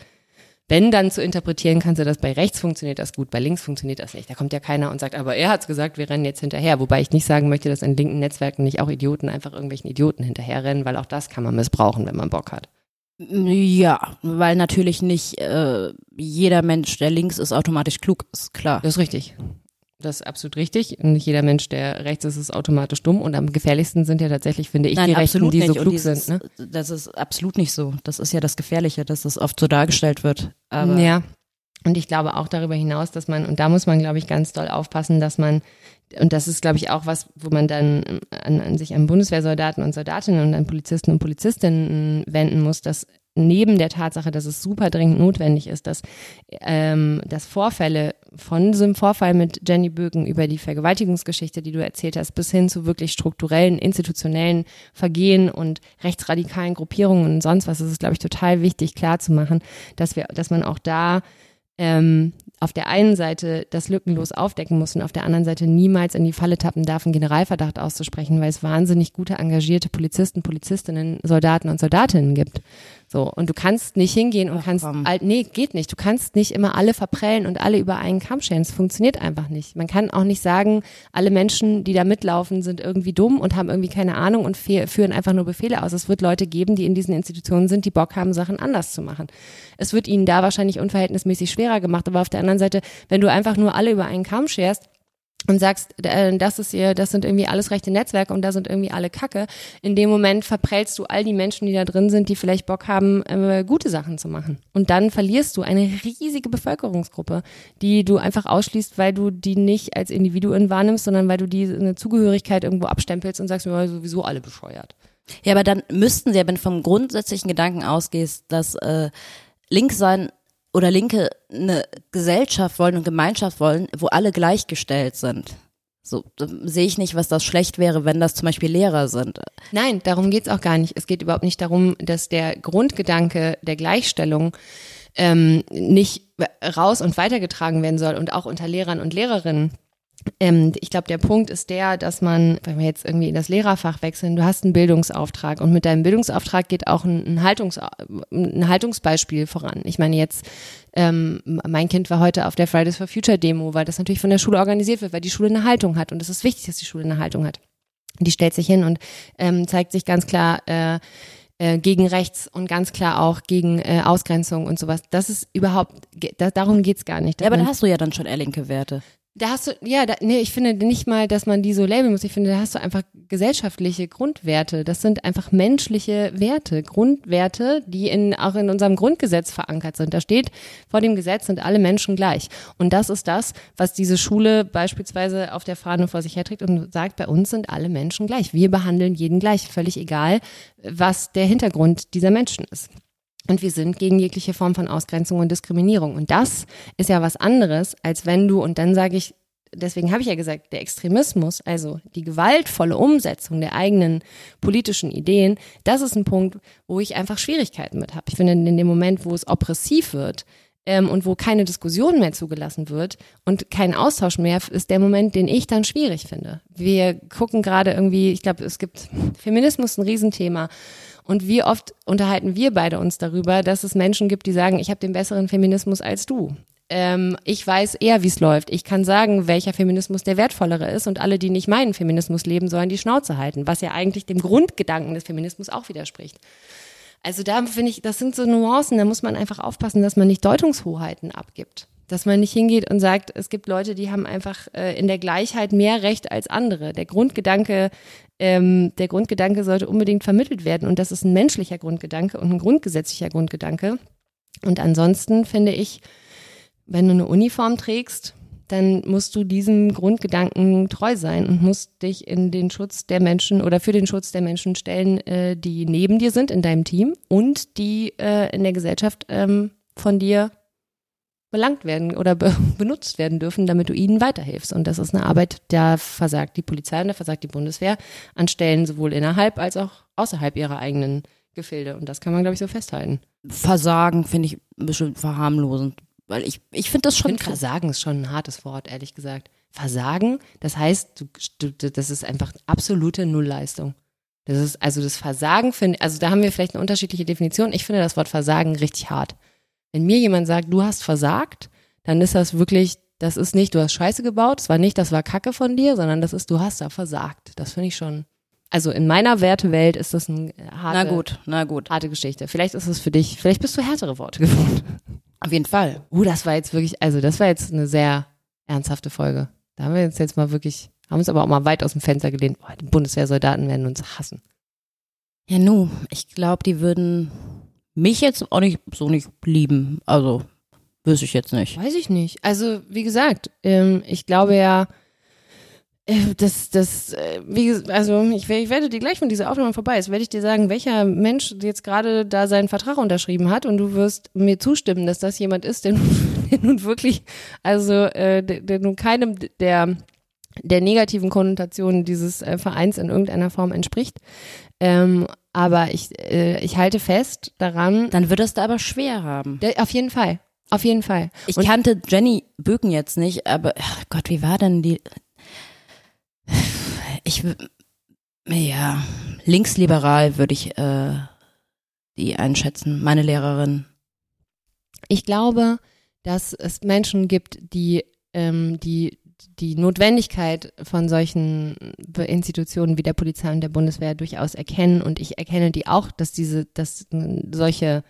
S1: wenn dann zu interpretieren, kannst du das bei rechts funktioniert das gut, bei links funktioniert das nicht. Da kommt ja keiner und sagt, aber er hat's gesagt, wir rennen jetzt hinterher. Wobei ich nicht sagen möchte, dass in linken Netzwerken nicht auch Idioten einfach irgendwelchen Idioten hinterherrennen, weil auch das kann man missbrauchen, wenn man Bock hat.
S3: Ja, weil natürlich nicht äh, jeder Mensch, der links ist, automatisch klug ist, klar.
S1: Das ist richtig. Das ist absolut richtig. Nicht jeder Mensch, der rechts ist, ist automatisch dumm. Und am gefährlichsten sind ja tatsächlich, finde ich,
S3: Nein,
S1: die Rechten, die so
S3: nicht. Und
S1: klug
S3: dieses,
S1: sind. Ne?
S3: Das ist absolut nicht so. Das ist ja das Gefährliche, dass das oft so dargestellt wird. Aber
S1: ja. Und ich glaube auch darüber hinaus, dass man, und da muss man, glaube ich, ganz doll aufpassen, dass man, und das ist, glaube ich, auch was, wo man dann an, an sich an Bundeswehrsoldaten und Soldatinnen und an Polizisten und Polizistinnen wenden muss, dass neben der Tatsache, dass es super dringend notwendig ist, dass, ähm, dass Vorfälle von diesem Vorfall mit Jenny Bögen über die Vergewaltigungsgeschichte, die du erzählt hast, bis hin zu wirklich strukturellen, institutionellen Vergehen und rechtsradikalen Gruppierungen und sonst was, ist es, glaube ich, total wichtig klarzumachen, dass wir, dass man auch da ähm, auf der einen Seite das lückenlos aufdecken muss und auf der anderen Seite niemals in die Falle tappen darf, einen Generalverdacht auszusprechen, weil es wahnsinnig gute, engagierte Polizisten, Polizistinnen, Soldaten und Soldatinnen gibt. So, und du kannst nicht hingehen und
S3: Ach,
S1: kannst,
S3: komm.
S1: all, nee, geht nicht. Du kannst nicht immer alle verprellen und alle über einen Kamm scheren. Es funktioniert einfach nicht. Man kann auch nicht sagen, alle Menschen, die da mitlaufen, sind irgendwie dumm und haben irgendwie keine Ahnung und führen einfach nur Befehle aus. Es wird Leute geben, die in diesen Institutionen sind, die Bock haben, Sachen anders zu machen. Es wird ihnen da wahrscheinlich unverhältnismäßig schwerer gemacht, aber auf der anderen Seite, wenn du einfach nur alle über einen Kamm scherst, und sagst, äh, das ist ihr, das sind irgendwie alles rechte Netzwerke und da sind irgendwie alle Kacke. In dem Moment verprellst du all die Menschen, die da drin sind, die vielleicht Bock haben, äh, gute Sachen zu machen. Und dann verlierst du eine riesige Bevölkerungsgruppe, die du einfach ausschließt, weil du die nicht als Individuen wahrnimmst, sondern weil du die eine Zugehörigkeit irgendwo abstempelst und sagst, ja, sowieso alle bescheuert.
S3: Ja, aber dann müssten sie ja, wenn du vom grundsätzlichen Gedanken ausgehst, dass äh, links sein oder Linke eine Gesellschaft wollen und Gemeinschaft wollen, wo alle gleichgestellt sind. So sehe ich nicht, was das schlecht wäre, wenn das zum Beispiel Lehrer sind.
S1: Nein, darum geht's auch gar nicht. Es geht überhaupt nicht darum, dass der Grundgedanke der Gleichstellung ähm, nicht raus und weitergetragen werden soll und auch unter Lehrern und Lehrerinnen. Ähm, ich glaube, der Punkt ist der, dass man, wenn wir jetzt irgendwie in das Lehrerfach wechseln, du hast einen Bildungsauftrag und mit deinem Bildungsauftrag geht auch ein, Haltungs, ein Haltungsbeispiel voran. Ich meine jetzt, ähm, mein Kind war heute auf der Fridays for Future Demo, weil das natürlich von der Schule organisiert wird, weil die Schule eine Haltung hat und es ist wichtig, dass die Schule eine Haltung hat. Die stellt sich hin und ähm, zeigt sich ganz klar äh, äh, gegen rechts und ganz klar auch gegen äh, Ausgrenzung und sowas. Das ist überhaupt, ge- da, darum geht's gar nicht.
S3: Ja, aber da hast du ja dann schon eher linke Werte.
S1: Da hast du, ja, da, nee, ich finde nicht mal, dass man die so labeln muss. Ich finde, da hast du einfach gesellschaftliche Grundwerte. Das sind einfach menschliche Werte, Grundwerte, die in, auch in unserem Grundgesetz verankert sind. Da steht, vor dem Gesetz sind alle Menschen gleich. Und das ist das, was diese Schule beispielsweise auf der Fahne vor sich herträgt und sagt, bei uns sind alle Menschen gleich. Wir behandeln jeden gleich, völlig egal, was der Hintergrund dieser Menschen ist. Und wir sind gegen jegliche Form von Ausgrenzung und Diskriminierung. Und das ist ja was anderes, als wenn du, und dann sage ich, deswegen habe ich ja gesagt, der Extremismus, also die gewaltvolle Umsetzung der eigenen politischen Ideen, das ist ein Punkt, wo ich einfach Schwierigkeiten mit habe. Ich finde, in dem Moment, wo es oppressiv wird, ähm, und wo keine Diskussion mehr zugelassen wird und kein Austausch mehr, ist der Moment, den ich dann schwierig finde. Wir gucken gerade irgendwie, ich glaube, es gibt Feminismus ein Riesenthema. Und wie oft unterhalten wir beide uns darüber, dass es Menschen gibt, die sagen, ich habe den besseren Feminismus als du. Ähm, ich weiß eher, wie es läuft. Ich kann sagen, welcher Feminismus der wertvollere ist und alle, die nicht meinen Feminismus leben, sollen die Schnauze halten, was ja eigentlich dem Grundgedanken des Feminismus auch widerspricht. Also da finde ich, das sind so Nuancen, da muss man einfach aufpassen, dass man nicht Deutungshoheiten abgibt. Dass man nicht hingeht und sagt, es gibt Leute, die haben einfach äh, in der Gleichheit mehr Recht als andere. Der Grundgedanke, ähm, der Grundgedanke sollte unbedingt vermittelt werden und das ist ein menschlicher Grundgedanke und ein grundgesetzlicher Grundgedanke. Und ansonsten finde ich, wenn du eine Uniform trägst, dann musst du diesem Grundgedanken treu sein und musst dich in den Schutz der Menschen oder für den Schutz der Menschen stellen, äh, die neben dir sind in deinem Team und die äh, in der Gesellschaft ähm, von dir belangt werden oder be benutzt werden dürfen, damit du ihnen weiterhilfst. Und das ist eine Arbeit, da versagt die Polizei und da versagt die Bundeswehr an Stellen sowohl innerhalb als auch außerhalb ihrer eigenen Gefilde. Und das kann man, glaube ich, so festhalten.
S3: Versagen finde ich bestimmt verharmlosend. Weil ich, ich finde das
S1: Ich
S3: schon
S1: finde Versagen ist schon ein hartes Wort, ehrlich gesagt. Versagen, das heißt, du, du, das ist einfach absolute Nullleistung. Das ist, also das Versagen finde, also da haben wir vielleicht eine unterschiedliche Definition. Ich finde das Wort Versagen richtig hart. Wenn mir jemand sagt, du hast versagt, dann ist das wirklich, das ist nicht, du hast Scheiße gebaut, es war nicht, das war Kacke von dir, sondern das ist, du hast da versagt. Das finde ich schon. Also in meiner Wertewelt ist das eine harte,
S3: Na gut, na gut.
S1: harte Geschichte. Vielleicht ist es für dich, vielleicht bist du härtere Worte gefunden.
S3: Auf jeden Fall.
S1: Uh, das war jetzt wirklich, also das war jetzt eine sehr ernsthafte Folge. Da haben wir jetzt jetzt mal wirklich, haben uns aber auch mal weit aus dem Fenster gelehnt. Boah, die Bundeswehrsoldaten werden uns hassen.
S3: Ja, nu, ich glaube, die würden mich jetzt auch nicht so nicht lieben. Also, wüsste ich jetzt nicht.
S1: Weiß ich nicht. Also, wie gesagt, ähm, ich glaube ja, äh, das, das, äh, wie, also ich, ich werde dir gleich, wenn diese Aufnahme vorbei ist, werde ich dir sagen, welcher Mensch jetzt gerade da seinen Vertrag unterschrieben hat und du wirst mir zustimmen, dass das jemand ist, der, nun- der nun wirklich, also äh, der, der nun keinem der der negativen Konnotationen dieses äh, Vereins in irgendeiner Form entspricht. Ähm, aber ich, äh, ich halte fest daran,
S3: Dann wird es da aber schwer haben.
S1: der, auf jeden Fall, auf jeden Fall.
S3: Ich
S1: Und-
S3: kannte Jenny Böken jetzt nicht, aber ach Gott, wie war denn die? Ich ja linksliberal würde ich äh, die einschätzen. Meine Lehrerin.
S1: Ich glaube, dass es Menschen gibt, die ähm, die die Notwendigkeit von solchen Institutionen wie der Polizei und der Bundeswehr durchaus erkennen und ich erkenne die auch, dass diese, dass solche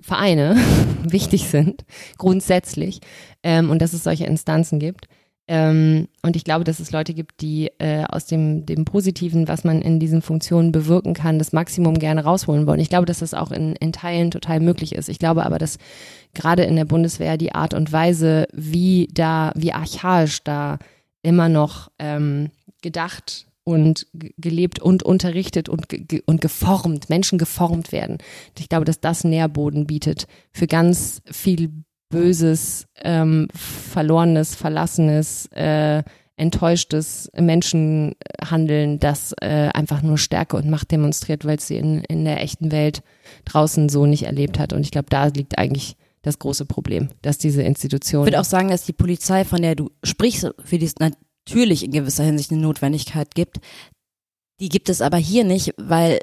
S1: Vereine wichtig sind, grundsätzlich, ähm, und dass es solche Instanzen gibt. Ähm, und ich glaube, dass es Leute gibt, die äh, aus dem, dem Positiven, was man in diesen Funktionen bewirken kann, das Maximum gerne rausholen wollen. Ich glaube, dass das auch in, in Teilen total möglich ist. Ich glaube aber, dass gerade in der Bundeswehr die Art und Weise, wie da, wie archaisch da immer noch ähm, gedacht und ge- gelebt und unterrichtet und, ge- und geformt, Menschen geformt werden. Ich glaube, dass das Nährboden bietet für ganz viel böses, ähm, verlorenes, verlassenes, äh, enttäuschtes Menschenhandeln, das äh, einfach nur Stärke und Macht demonstriert, weil sie in, in der echten Welt draußen so nicht erlebt hat. Und ich glaube, da liegt eigentlich das große Problem, dass diese
S3: Ich
S1: Institution
S3: würde auch sagen, dass die Polizei, von der du sprichst, für die es natürlich in gewisser Hinsicht eine Notwendigkeit gibt, die gibt es aber hier nicht, weil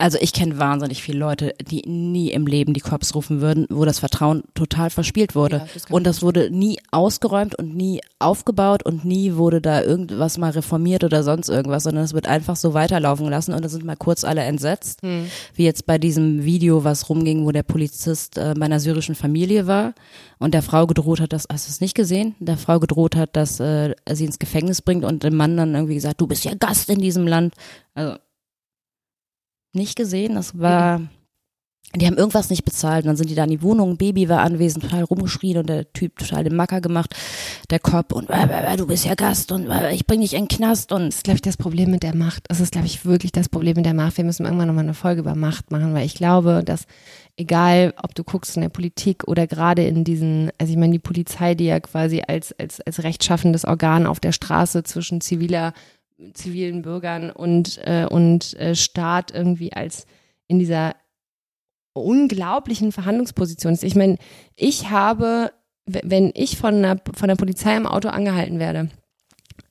S3: also ich kenne wahnsinnig viele Leute, die nie im Leben die Cops rufen würden, wo das Vertrauen total verspielt wurde.
S1: Ja, das
S3: und das wurde nie ausgeräumt und nie aufgebaut und nie wurde da irgendwas mal reformiert oder sonst irgendwas, sondern es wird einfach so weiterlaufen gelassen und da sind mal kurz alle entsetzt. Wie jetzt bei diesem Video, was rumging, wo der Polizist äh, bei einer syrischen Familie war und der Frau gedroht hat, dass, hast du es nicht gesehen? Der Frau gedroht hat, dass äh, er sie ins Gefängnis bringt und dem Mann dann irgendwie gesagt, du bist ja Gast in diesem Land. Also nicht gesehen, das war, die haben irgendwas nicht bezahlt und dann sind die da in die Wohnung, Baby war anwesend, total rumgeschrien und der Typ total den Macker gemacht, der Cop und äh, äh, äh, du bist ja Gast und ich bring dich in den Knast und
S1: Das ist, glaube ich, das Problem mit der Macht. Das ist, glaube ich, wirklich das Problem mit der Macht. Wir müssen irgendwann nochmal eine Folge über Macht machen, weil ich glaube, dass egal, ob du guckst in der Politik oder gerade in diesen, also ich meine, die Polizei, die ja quasi als, als, als rechtschaffendes Organ auf der Straße zwischen ziviler, zivilen Bürgern und, äh, und äh, Staat irgendwie als in dieser unglaublichen Verhandlungsposition ist. Ich meine, ich habe, wenn ich von der, von der Polizei im Auto angehalten werde,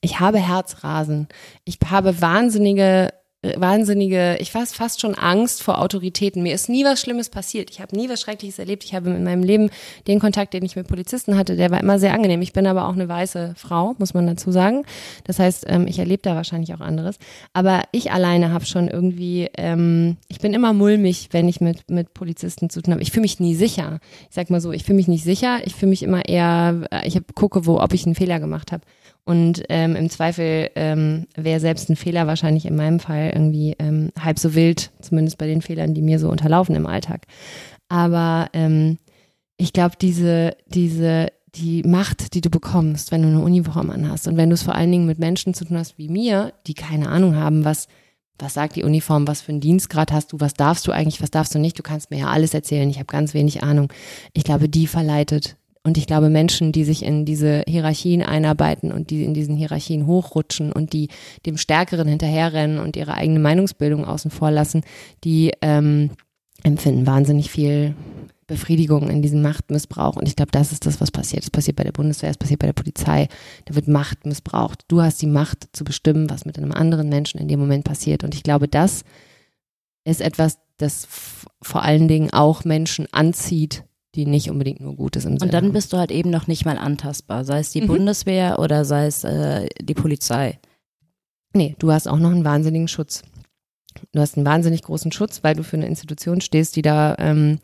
S1: ich habe Herzrasen. Ich habe wahnsinnige, wahnsinnige, ich fast fast schon Angst vor Autoritäten. Mir ist nie was Schlimmes passiert. Ich habe nie was Schreckliches erlebt. Ich habe in meinem Leben den Kontakt, den ich mit Polizisten hatte, der war immer sehr angenehm. Ich bin aber auch eine weiße Frau, muss man dazu sagen. Das heißt, ähm, ich erlebe da wahrscheinlich auch anderes. Aber ich alleine habe schon irgendwie, ähm, ich bin immer mulmig, wenn ich mit mit Polizisten zu tun habe. Ich fühle mich nie sicher. Ich sag mal so, ich fühle mich nicht sicher. Ich fühle mich immer eher, äh, ich hab, gucke, wo, ob ich einen Fehler gemacht habe. Und ähm, im Zweifel ähm, wäre selbst ein Fehler wahrscheinlich in meinem Fall irgendwie ähm, halb so wild, zumindest bei den Fehlern, die mir so unterlaufen im Alltag. Aber ähm, ich glaube, diese, diese, die Macht, die du bekommst, wenn du eine Uniform anhast und wenn du es vor allen Dingen mit Menschen zu tun hast wie mir, die keine Ahnung haben, was, was sagt die Uniform, was für einen Dienstgrad hast du, was darfst du eigentlich, was darfst du nicht, du kannst mir ja alles erzählen, ich habe ganz wenig Ahnung. Ich glaube, die verleitet und ich glaube, Menschen, die sich in diese Hierarchien einarbeiten und die in diesen Hierarchien hochrutschen und die dem Stärkeren hinterherrennen und ihre eigene Meinungsbildung außen vor lassen, die ähm, empfinden wahnsinnig viel Befriedigung in diesem Machtmissbrauch. Und ich glaube, das ist das, was passiert. Es passiert bei der Bundeswehr, es passiert bei der Polizei. Da wird Macht missbraucht. Du hast die Macht zu bestimmen, was mit einem anderen Menschen in dem Moment passiert. Und ich glaube, das ist etwas, das vor allen Dingen auch Menschen anzieht, die nicht unbedingt nur Gutes im Sinne
S3: Und dann
S1: haben.
S3: bist du halt eben noch nicht mal antastbar, sei es die
S1: Mhm.
S3: Bundeswehr oder sei es äh, die Polizei.
S1: Nee, du hast auch noch einen wahnsinnigen Schutz. Du hast einen wahnsinnig großen Schutz, weil du für eine Institution stehst, die da, ähm,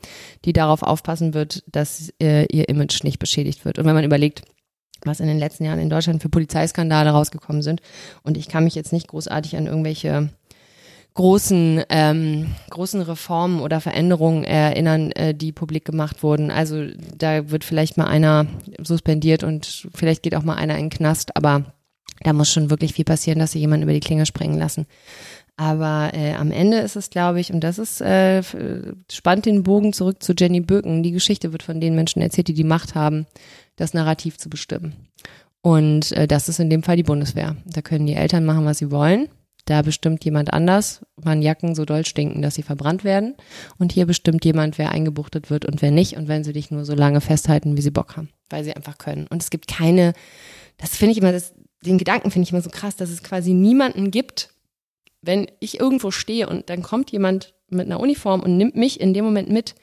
S1: die darauf aufpassen wird, dass äh, ihr Image nicht beschädigt wird. Und wenn man überlegt, was in den letzten Jahren in Deutschland für Polizeiskandale rausgekommen sind, und ich kann mich jetzt nicht großartig an irgendwelche großen, ähm, großen Reformen oder Veränderungen erinnern, äh, die publik gemacht wurden. Also da wird vielleicht mal einer suspendiert und vielleicht geht auch mal einer in den Knast, aber da muss schon wirklich viel passieren, dass sie jemanden über die Klinge springen lassen. Aber äh, am Ende ist es, glaube ich, und das ist, äh, spannt den Bogen zurück zu Jenny Birken. Die Geschichte wird von den Menschen erzählt, die die Macht haben, das Narrativ zu bestimmen. Und äh, das ist in dem Fall die Bundeswehr. Da können die Eltern machen, was sie wollen. Da bestimmt jemand anders, wann Jacken so doll stinken, dass sie verbrannt werden. Und hier bestimmt jemand, wer eingebuchtet wird und wer nicht. Und wenn sie dich nur so lange festhalten, wie sie Bock haben, weil sie einfach können. Und es gibt keine, das finde ich immer, das, den Gedanken finde ich immer so krass, dass es quasi niemanden gibt, wenn ich irgendwo stehe und dann kommt jemand mit einer Uniform und nimmt mich in dem Moment mit.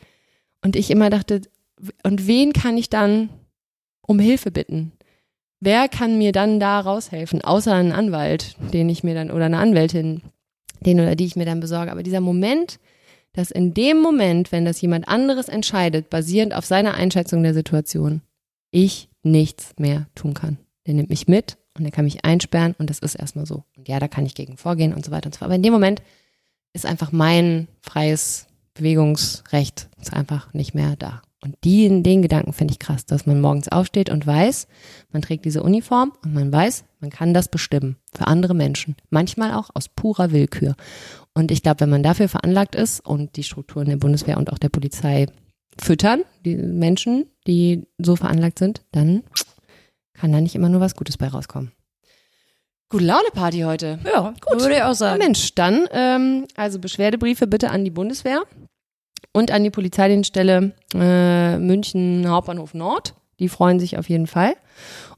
S1: Und ich immer dachte, und wen kann ich dann um Hilfe bitten? Wer kann mir dann da raushelfen, außer ein Anwalt, den ich mir dann, oder eine Anwältin, den oder die ich mir dann besorge. Aber dieser Moment, dass in dem Moment, wenn das jemand anderes entscheidet, basierend auf seiner Einschätzung der Situation, ich nichts mehr tun kann. Der nimmt mich mit und der kann mich einsperren und das ist erstmal so. Und ja, da kann ich gegen vorgehen und so weiter und so fort. Aber in dem Moment ist einfach mein freies Bewegungsrecht ist einfach nicht mehr da. Und die, den Gedanken finde ich krass, dass man morgens aufsteht und weiß, man trägt diese Uniform und man weiß, man kann das bestimmen für andere Menschen. Manchmal auch aus purer Willkür. Und ich glaube, wenn man dafür veranlagt ist und die Strukturen der Bundeswehr und auch der Polizei füttern, die Menschen, die so veranlagt sind, dann kann da nicht immer nur was Gutes bei rauskommen. Gute Laune Party heute.
S3: Ja,
S1: Gut.
S3: würde ich auch sagen.
S1: Mensch, dann ähm, also Beschwerdebriefe bitte an die Bundeswehr und an die Polizeidienststelle äh, München Hauptbahnhof Nord. Die freuen sich auf jeden Fall.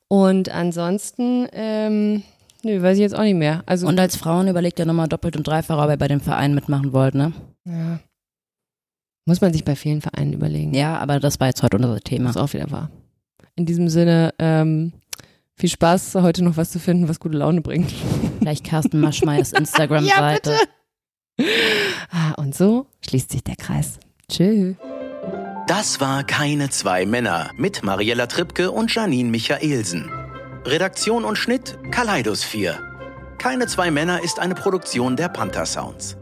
S1: Und ansonsten, ähm, nö, weiß ich jetzt auch nicht mehr. Also
S3: Und als Frauen überlegt ihr nochmal doppelt und dreifach, ob ihr bei dem Verein mitmachen wollt, ne?
S1: ja, muss man sich bei vielen Vereinen überlegen.
S3: Ja, aber das war jetzt heute unser Thema.
S1: Was auch wieder wahr. In diesem Sinne, ähm, viel Spaß, heute noch was zu finden, was gute Laune bringt.
S3: Vielleicht Carsten Maschmeyers Instagram-Seite.
S1: Ah, und so schließt sich der Kreis. Tschüss.
S2: Das war Keine zwei Männer mit Mariella Trippke und Janine Michaelsen. Redaktion und Schnitt Kaleidos 4. Keine zwei Männer ist eine Produktion der Panther Sounds.